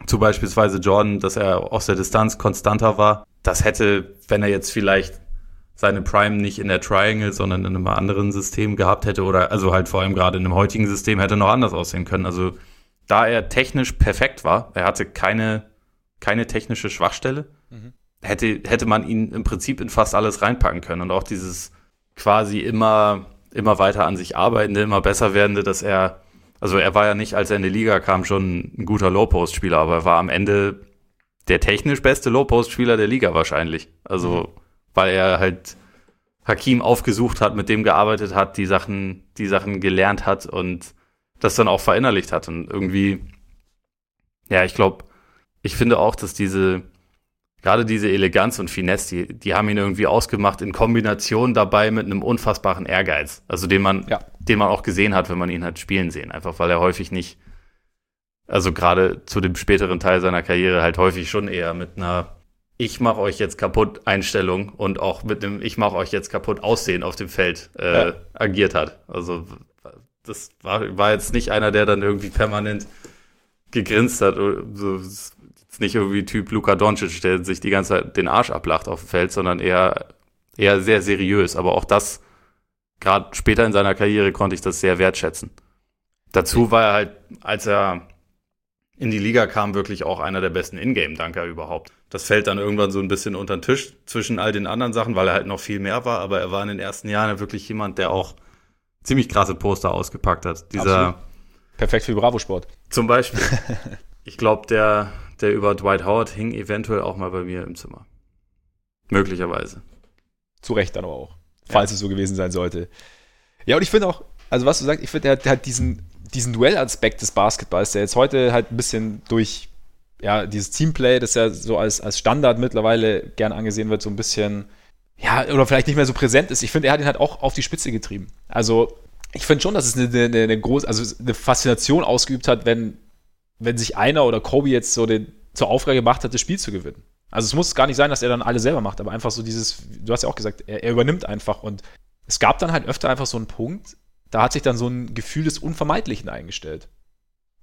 zu beispielsweise Jordan, dass er aus der Distanz konstanter war. Das hätte, wenn er jetzt vielleicht seine Prime nicht in der Triangle, sondern in einem anderen System gehabt hätte oder also halt vor allem gerade in einem heutigen System hätte noch anders aussehen können. Also da er technisch perfekt war, er hatte keine, keine technische Schwachstelle, mhm. hätte, hätte man ihn im Prinzip in fast alles reinpacken können und auch dieses quasi immer, immer weiter an sich arbeitende, immer besser werdende, dass er, also er war ja nicht, als er in die Liga kam, schon ein guter Low-Post-Spieler, aber er war am Ende der technisch beste Low-Post-Spieler der Liga wahrscheinlich. Also mhm weil er halt Hakim aufgesucht hat, mit dem gearbeitet hat, die Sachen, die Sachen gelernt hat und das dann auch verinnerlicht hat. Und irgendwie, ja, ich glaube, ich finde auch, dass diese, gerade diese Eleganz und Finesse, die, die haben ihn irgendwie ausgemacht in Kombination dabei mit einem unfassbaren Ehrgeiz. Also den man, ja. den man auch gesehen hat, wenn man ihn hat spielen sehen. Einfach weil er häufig nicht, also gerade zu dem späteren Teil seiner Karriere halt häufig schon eher mit einer ich mache euch jetzt kaputt Einstellung und auch mit dem ich mache euch jetzt kaputt Aussehen auf dem Feld äh, ja. agiert hat. Also das war, war jetzt nicht einer, der dann irgendwie permanent gegrinst hat. So, jetzt nicht irgendwie Typ Luka Doncic, der sich die ganze Zeit den Arsch ablacht auf dem Feld, sondern eher, eher sehr seriös. Aber auch das, gerade später in seiner Karriere, konnte ich das sehr wertschätzen. Dazu war er halt, als er in die Liga kam, wirklich auch einer der besten Ingame-Danker überhaupt. Das fällt dann irgendwann so ein bisschen unter den Tisch zwischen all den anderen Sachen, weil er halt noch viel mehr war, aber er war in den ersten Jahren wirklich jemand, der auch ziemlich krasse Poster ausgepackt hat. Dieser Absolut. Perfekt für Bravo-Sport. Zum Beispiel. [laughs] ich glaube, der, der über Dwight Howard hing eventuell auch mal bei mir im Zimmer. Möglicherweise. Zu Recht dann aber auch, falls ja. es so gewesen sein sollte. Ja, und ich finde auch, also was du sagst, ich finde, der, der hat diesen diesen Duellaspekt des Basketballs, der jetzt heute halt ein bisschen durch ja, dieses Teamplay, das ja so als, als Standard mittlerweile gern angesehen wird, so ein bisschen, ja, oder vielleicht nicht mehr so präsent ist. Ich finde, er hat ihn halt auch auf die Spitze getrieben. Also, ich finde schon, dass es eine, eine, eine große, also eine Faszination ausgeübt hat, wenn, wenn sich einer oder Kobe jetzt so den, zur Aufgabe gemacht hat, das Spiel zu gewinnen. Also, es muss gar nicht sein, dass er dann alle selber macht, aber einfach so dieses, du hast ja auch gesagt, er, er übernimmt einfach und es gab dann halt öfter einfach so einen Punkt, da hat sich dann so ein Gefühl des Unvermeidlichen eingestellt.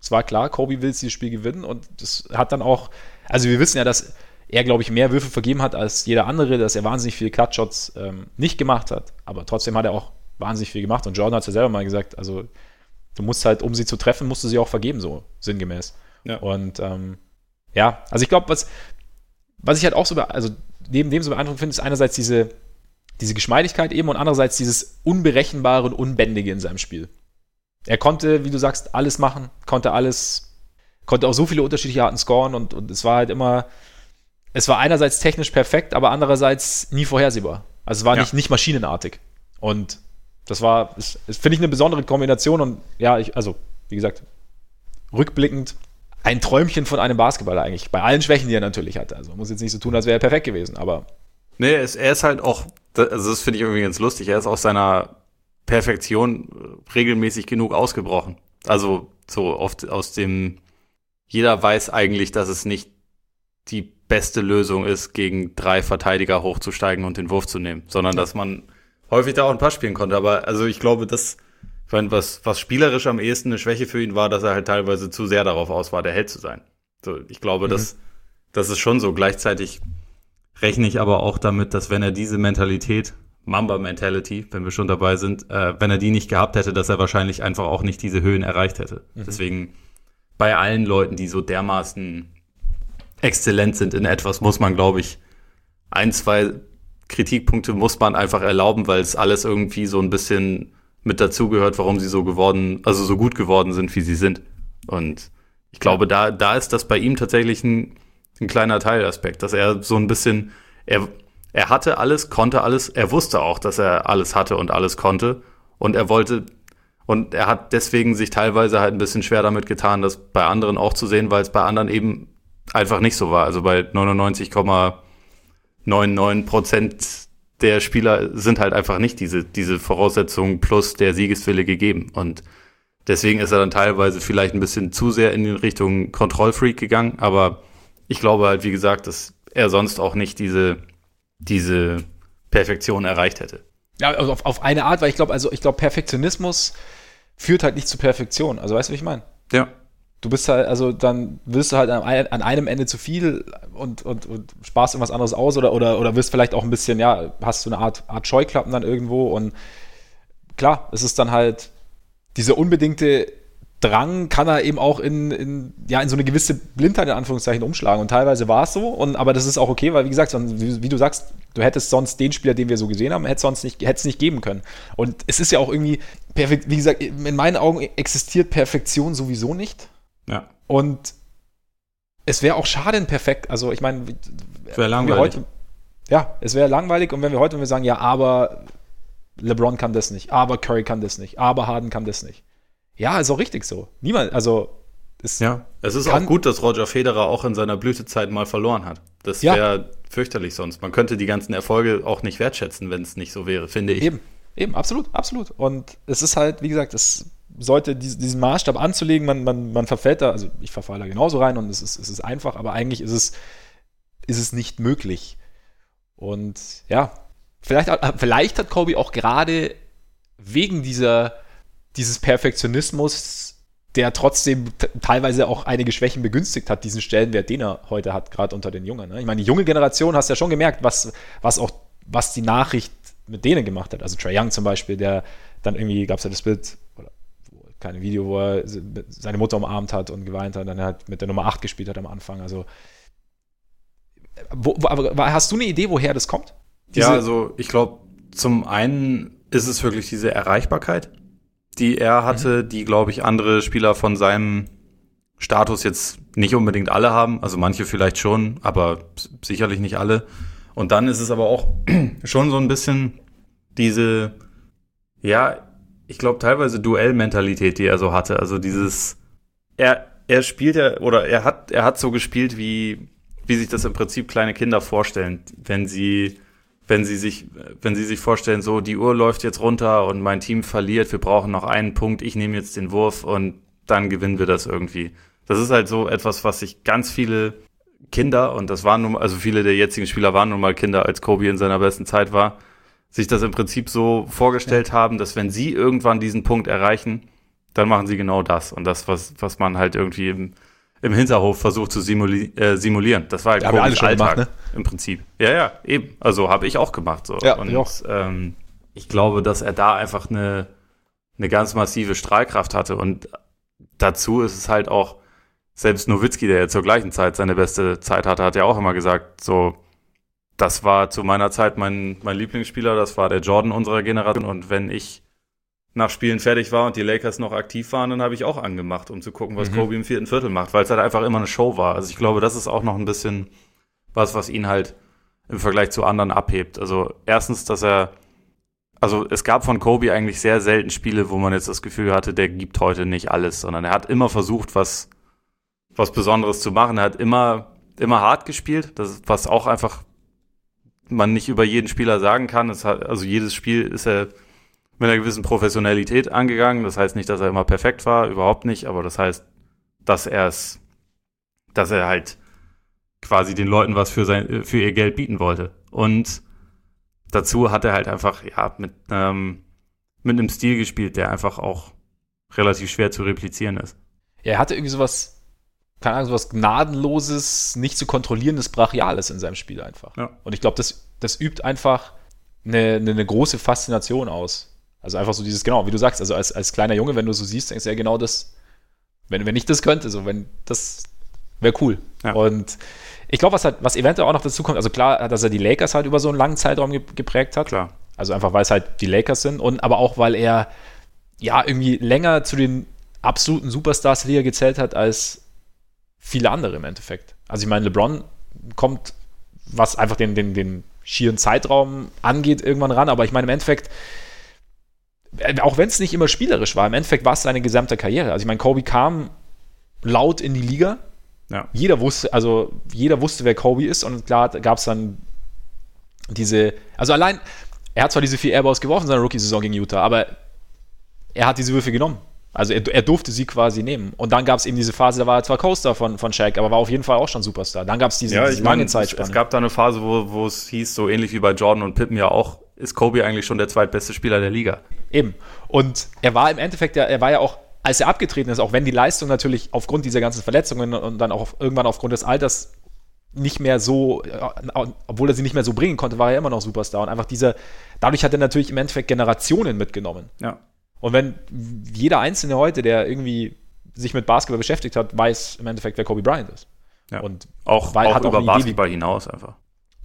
Es war klar, Kobe will dieses Spiel gewinnen und das hat dann auch, also wir wissen ja, dass er, glaube ich, mehr Würfe vergeben hat als jeder andere, dass er wahnsinnig viele Clutchshots ähm, nicht gemacht hat, aber trotzdem hat er auch wahnsinnig viel gemacht und Jordan hat es ja selber mal gesagt, also du musst halt, um sie zu treffen, musst du sie auch vergeben, so sinngemäß. Ja. Und ähm, ja, also ich glaube, was, was ich halt auch so, also neben dem so beeindruckend finde, ist einerseits diese, diese Geschmeidigkeit eben und andererseits dieses Unberechenbare und Unbändige in seinem Spiel. Er konnte, wie du sagst, alles machen, konnte alles, konnte auch so viele unterschiedliche Arten scoren und, und es war halt immer, es war einerseits technisch perfekt, aber andererseits nie vorhersehbar. Also es war ja. nicht, nicht maschinenartig. Und das war, finde ich eine besondere Kombination und ja, ich, also, wie gesagt, rückblickend ein Träumchen von einem Basketballer eigentlich. Bei allen Schwächen, die er natürlich hatte. Also muss jetzt nicht so tun, als wäre er perfekt gewesen, aber Nee, er er ist halt auch, also das finde ich irgendwie ganz lustig, er ist aus seiner Perfektion regelmäßig genug ausgebrochen. Also so oft aus dem, jeder weiß eigentlich, dass es nicht die beste Lösung ist, gegen drei Verteidiger hochzusteigen und den Wurf zu nehmen, sondern dass man häufig da auch ein Pass spielen konnte. Aber also ich glaube, ich meine, was, was spielerisch am ehesten eine Schwäche für ihn war, dass er halt teilweise zu sehr darauf aus war, der Held zu sein. So, ich glaube, mhm. dass das ist schon so. Gleichzeitig rechne ich aber auch damit, dass wenn er diese Mentalität, Mamba-Mentality, wenn wir schon dabei sind, äh, wenn er die nicht gehabt hätte, dass er wahrscheinlich einfach auch nicht diese Höhen erreicht hätte. Mhm. Deswegen bei allen Leuten, die so dermaßen exzellent sind in etwas, muss man, glaube ich, ein, zwei Kritikpunkte muss man einfach erlauben, weil es alles irgendwie so ein bisschen mit dazugehört, warum sie so geworden, also so gut geworden sind, wie sie sind. Und ich glaube, da, da ist das bei ihm tatsächlich ein ein kleiner Teilaspekt, dass er so ein bisschen, er, er hatte alles, konnte alles, er wusste auch, dass er alles hatte und alles konnte und er wollte und er hat deswegen sich teilweise halt ein bisschen schwer damit getan, das bei anderen auch zu sehen, weil es bei anderen eben einfach nicht so war. Also bei 99,99 Prozent der Spieler sind halt einfach nicht diese, diese Voraussetzungen plus der Siegeswille gegeben. Und deswegen ist er dann teilweise vielleicht ein bisschen zu sehr in die Richtung Kontrollfreak gegangen, aber ich glaube halt, wie gesagt, dass er sonst auch nicht diese, diese Perfektion erreicht hätte. Ja, also auf, auf eine Art, weil ich glaube, also ich glaube, Perfektionismus führt halt nicht zu Perfektion. Also weißt du, wie ich meine? Ja. Du bist halt, also dann wirst du halt an, einem Ende zu viel und, und, und sparst irgendwas anderes aus oder, oder, oder wirst vielleicht auch ein bisschen, ja, hast du eine Art, Art Scheuklappen dann irgendwo und klar, es ist dann halt dieser unbedingte Drang kann er eben auch in, in, ja, in so eine gewisse Blindheit in Anführungszeichen umschlagen. Und teilweise war es so, und, aber das ist auch okay, weil wie gesagt, wie, wie, du sagst, du hättest sonst den Spieler, den wir so gesehen haben, hätte sonst nicht, hätte es nicht geben können. Und es ist ja auch irgendwie perfekt, wie gesagt, in meinen Augen existiert Perfektion sowieso nicht. Ja. Und es wäre auch schade perfekt, also ich meine, wäre langweilig. Heute, ja, es wäre langweilig und wenn wir heute, wenn wir sagen, ja, aber LeBron kann das nicht, aber Curry kann das nicht, aber Harden kann das nicht ja, ist auch richtig so. Niemand, also. Es ja, es ist auch gut, dass Roger Federer auch in seiner Blütezeit mal verloren hat. Das wäre ja. fürchterlich sonst. Man könnte die ganzen Erfolge auch nicht wertschätzen, wenn es nicht so wäre, finde ich. Eben, eben, absolut, absolut. Und es ist halt, wie gesagt, es sollte diesen Maßstab anzulegen, man, man, man verfällt da, also ich verfalle da genauso rein und es ist, es ist einfach, aber eigentlich ist es, ist es nicht möglich. Und ja, vielleicht, vielleicht hat Kobe auch gerade wegen dieser dieses Perfektionismus, der trotzdem teilweise auch einige Schwächen begünstigt hat, diesen Stellenwert, den er heute hat, gerade unter den Jungen. Ne? Ich meine, die junge Generation hast ja schon gemerkt, was, was auch, was die Nachricht mit denen gemacht hat. Also Trey Young zum Beispiel, der dann irgendwie, gab es ja das Bild, keine Video, wo er seine Mutter umarmt hat und geweint hat, und dann halt mit der Nummer 8 gespielt hat am Anfang. Also, wo, wo, aber hast du eine Idee, woher das kommt? Diese ja, also ich glaube, zum einen ist es wirklich diese Erreichbarkeit die er hatte, mhm. die, glaube ich, andere Spieler von seinem Status jetzt nicht unbedingt alle haben. Also manche vielleicht schon, aber sicherlich nicht alle. Und dann ist es aber auch [clears throat] schon so ein bisschen diese, ja, ich glaube teilweise Duellmentalität, die er so hatte. Also dieses, er, er spielt ja, oder er hat, er hat so gespielt, wie, wie sich das im Prinzip kleine Kinder vorstellen, wenn sie wenn sie sich, wenn sie sich vorstellen, so die Uhr läuft jetzt runter und mein Team verliert, wir brauchen noch einen Punkt, ich nehme jetzt den Wurf und dann gewinnen wir das irgendwie. Das ist halt so etwas, was sich ganz viele Kinder, und das waren nun, also viele der jetzigen Spieler waren nun mal Kinder, als Kobe in seiner besten Zeit war, sich das im Prinzip so vorgestellt ja. haben, dass wenn sie irgendwann diesen Punkt erreichen, dann machen sie genau das. Und das, was, was man halt irgendwie im, im Hinterhof versucht zu simuli äh, simulieren. Das war halt ja, Alltag gemacht, ne? im Prinzip. Ja, ja, eben. Also habe ich auch gemacht so. Ja, und ich, auch. Ähm, ich glaube, dass er da einfach eine, eine ganz massive Strahlkraft hatte. Und dazu ist es halt auch, selbst Nowitzki, der ja zur gleichen Zeit seine beste Zeit hatte, hat ja auch immer gesagt, so, das war zu meiner Zeit mein, mein Lieblingsspieler, das war der Jordan unserer Generation. Und wenn ich nach Spielen fertig war und die Lakers noch aktiv waren, dann habe ich auch angemacht, um zu gucken, was mhm. Kobe im vierten Viertel macht, weil es halt einfach immer eine Show war. Also ich glaube, das ist auch noch ein bisschen was, was ihn halt im Vergleich zu anderen abhebt. Also erstens, dass er, also es gab von Kobe eigentlich sehr selten Spiele, wo man jetzt das Gefühl hatte, der gibt heute nicht alles, sondern er hat immer versucht, was, was Besonderes zu machen. Er hat immer, immer hart gespielt, das was auch einfach man nicht über jeden Spieler sagen kann. Hat, also jedes Spiel ist er mit einer gewissen Professionalität angegangen. Das heißt nicht, dass er immer perfekt war, überhaupt nicht, aber das heißt, dass er es, dass er halt quasi den Leuten was für sein, für ihr Geld bieten wollte. Und dazu hat er halt einfach, ja, mit, ähm, mit einem Stil gespielt, der einfach auch relativ schwer zu replizieren ist. er hatte irgendwie sowas, keine Ahnung, sowas gnadenloses, nicht zu kontrollierendes Brachiales in seinem Spiel einfach. Ja. Und ich glaube, das, das übt einfach eine, eine, eine große Faszination aus. Also einfach so dieses, genau, wie du sagst, also als, als kleiner Junge, wenn du so siehst, denkst du ja genau das, wenn, wenn ich das könnte, so wenn das wäre cool. Ja. Und ich glaube, was halt, was eventuell auch noch dazu kommt, also klar, dass er die Lakers halt über so einen langen Zeitraum geprägt hat. Klar. Also einfach, weil es halt die Lakers sind und aber auch, weil er ja irgendwie länger zu den absoluten Superstars der Liga gezählt hat als viele andere im Endeffekt. Also ich meine, LeBron kommt, was einfach den, den, den schieren Zeitraum angeht, irgendwann ran, aber ich meine, im Endeffekt äh, auch wenn es nicht immer spielerisch war, im Endeffekt war es seine gesamte Karriere. Also ich meine, Kobe kam laut in die Liga. Ja. Jeder wusste, also jeder wusste, wer Kobe ist und klar gab es dann diese, also allein, er hat zwar diese vier Airballs geworfen in seiner Rookie-Saison gegen Utah, aber er hat diese Würfe genommen. Also er, er durfte sie quasi nehmen. Und dann gab es eben diese Phase, da war er zwar Coaster von, von Shaq, aber war auf jeden Fall auch schon Superstar. Dann gab es diese, ja, diese lange Zeitspanne. Es gab da eine Phase, wo, es hieß, so ähnlich wie bei Jordan und Pippen ja auch, ist Kobe eigentlich schon der zweitbeste Spieler der Liga. Eben. Und er war im Endeffekt ja, er war ja auch als er abgetreten ist, auch wenn die Leistung natürlich aufgrund dieser ganzen Verletzungen und dann auch irgendwann aufgrund des Alters nicht mehr so, äh, obwohl er sie nicht mehr so bringen konnte, war er immer noch Superstar. Und einfach dieser, dadurch hat er natürlich im Endeffekt Generationen mitgenommen. Ja. Und wenn jeder Einzelne heute, der irgendwie sich mit Basketball beschäftigt hat, weiß im Endeffekt, wer Kobe Bryant ist. Ja. Und auch, weil, auch hat über auch Basketball hinaus einfach.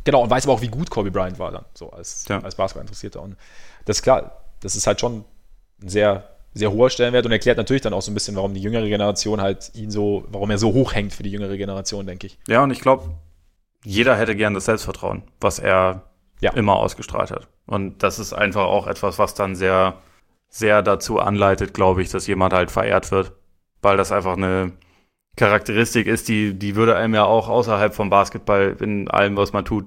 Genau, und weiß aber auch, wie gut Kobe Bryant war dann, so als, Ja. als Basketball-Interessierter. Und das ist klar, das ist halt schon ein sehr, sehr hoher Stellenwert und erklärt natürlich dann auch so ein bisschen, warum die jüngere Generation halt ihn so, warum er so hoch hängt für die jüngere Generation, denke ich. Ja, und ich glaube, jeder hätte gern das Selbstvertrauen, was er Ja. immer ausgestrahlt hat. Und das ist einfach auch etwas, was dann sehr, sehr dazu anleitet, glaube ich, dass jemand halt verehrt wird. Weil das einfach eine Charakteristik ist, die, die würde einem ja auch außerhalb vom Basketball in allem, was man tut,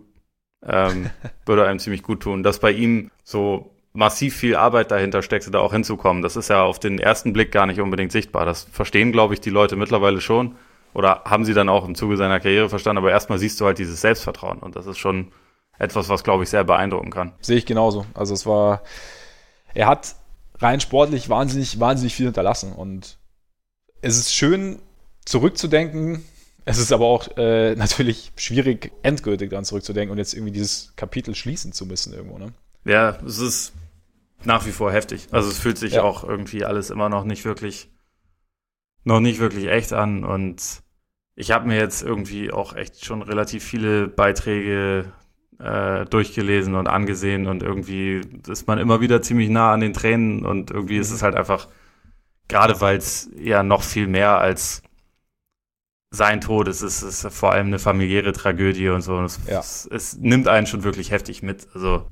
ähm, [laughs] würde einem ziemlich gut tun. Dass bei ihm so massiv viel Arbeit dahinter steckt, da auch hinzukommen, das ist ja auf den ersten Blick gar nicht unbedingt sichtbar. Das verstehen, glaube ich, die Leute mittlerweile schon. Oder haben sie dann auch im Zuge seiner Karriere verstanden, aber erstmal siehst du halt dieses Selbstvertrauen und das ist schon etwas, was, glaube ich, sehr beeindrucken kann. Sehe ich genauso. Also es war, er hat rein sportlich wahnsinnig, wahnsinnig viel hinterlassen und es ist schön zurückzudenken. Es ist aber auch äh, [laughs] natürlich schwierig, endgültig daran zurückzudenken und jetzt irgendwie dieses Kapitel schließen zu müssen irgendwo. Ne? Ja, es ist nach wie vor heftig. Also es fühlt sich Ja. auch irgendwie alles immer noch nicht wirklich, noch nicht wirklich echt an. Und ich habe mir jetzt irgendwie auch echt schon relativ viele Beiträge äh, durchgelesen und angesehen und irgendwie ist man immer wieder ziemlich nah an den Tränen und irgendwie ist es halt einfach, gerade weil es ja noch viel mehr als sein Tod ist, es ist vor allem eine familiäre Tragödie und so. Und es, Ja. es, es nimmt einen schon wirklich heftig mit. Also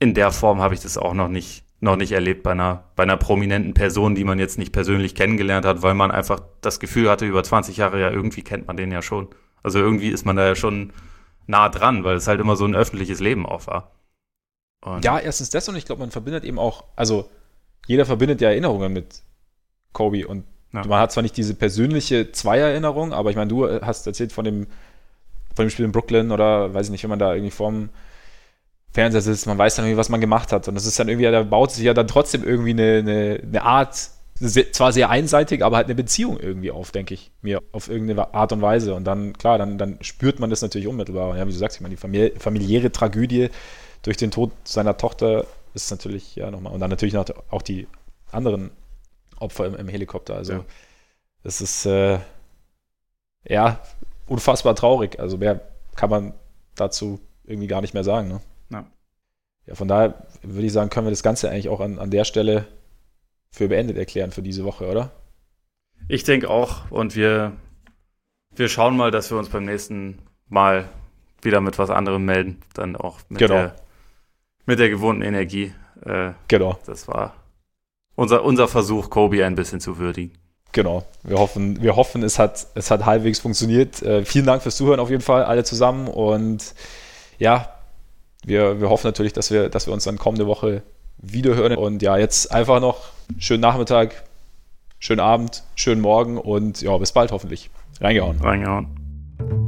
in der Form habe ich das auch noch nicht, noch nicht erlebt bei einer, bei einer prominenten Person, die man jetzt nicht persönlich kennengelernt hat, weil man einfach das Gefühl hatte, über 20 Jahre ja irgendwie kennt man den ja schon. Also irgendwie ist man da ja schon nah dran, weil es halt immer so ein öffentliches Leben auch war. Und Ja, erstens das und ich glaube, man verbindet eben auch, also jeder verbindet ja Erinnerungen mit Kobe und Ja. man hat zwar nicht diese persönliche Zweiererinnerung, aber ich meine, du hast erzählt von dem, von dem Spiel in Brooklyn oder weiß ich nicht, wenn man da irgendwie vorm Fernseher sitzt, man weiß dann irgendwie, was man gemacht hat und das ist dann irgendwie, da baut sich ja dann trotzdem irgendwie eine, eine, eine Art, sehr, zwar sehr einseitig, aber halt eine Beziehung irgendwie auf, denke ich mir, auf irgendeine Art und Weise und dann, klar, dann, dann spürt man das natürlich unmittelbar. Ja, wie du sagst, ich meine, die famili familiäre Tragödie durch den Tod seiner Tochter ist natürlich, ja, nochmal. Und dann natürlich noch auch die anderen Opfer im, im Helikopter. Also, Ja. das ist, äh, ja, unfassbar traurig. Also, mehr kann man dazu irgendwie gar nicht mehr sagen. Ne? Ja. ja, von daher würde ich sagen, können wir das Ganze eigentlich auch an, an der Stelle für beendet erklären für diese Woche, oder? Ich denke auch. Und wir, wir schauen mal, dass wir uns beim nächsten Mal wieder mit was anderem melden. Dann auch mit, Genau. der, mit der gewohnten Energie. Äh, Genau, das war unser, unser Versuch, Kobe ein bisschen zu würdigen. genau. Wir hoffen, wir hoffen es, hat, es hat halbwegs funktioniert. Äh, vielen Dank fürs Zuhören auf jeden Fall, alle zusammen. Und ja, wir, wir hoffen natürlich, dass wir, dass wir uns dann kommende Woche wieder hören. Und ja, jetzt einfach noch schönen Nachmittag, schönen Abend, schönen Morgen und ja, bis bald hoffentlich. Reingehauen. Reingehauen.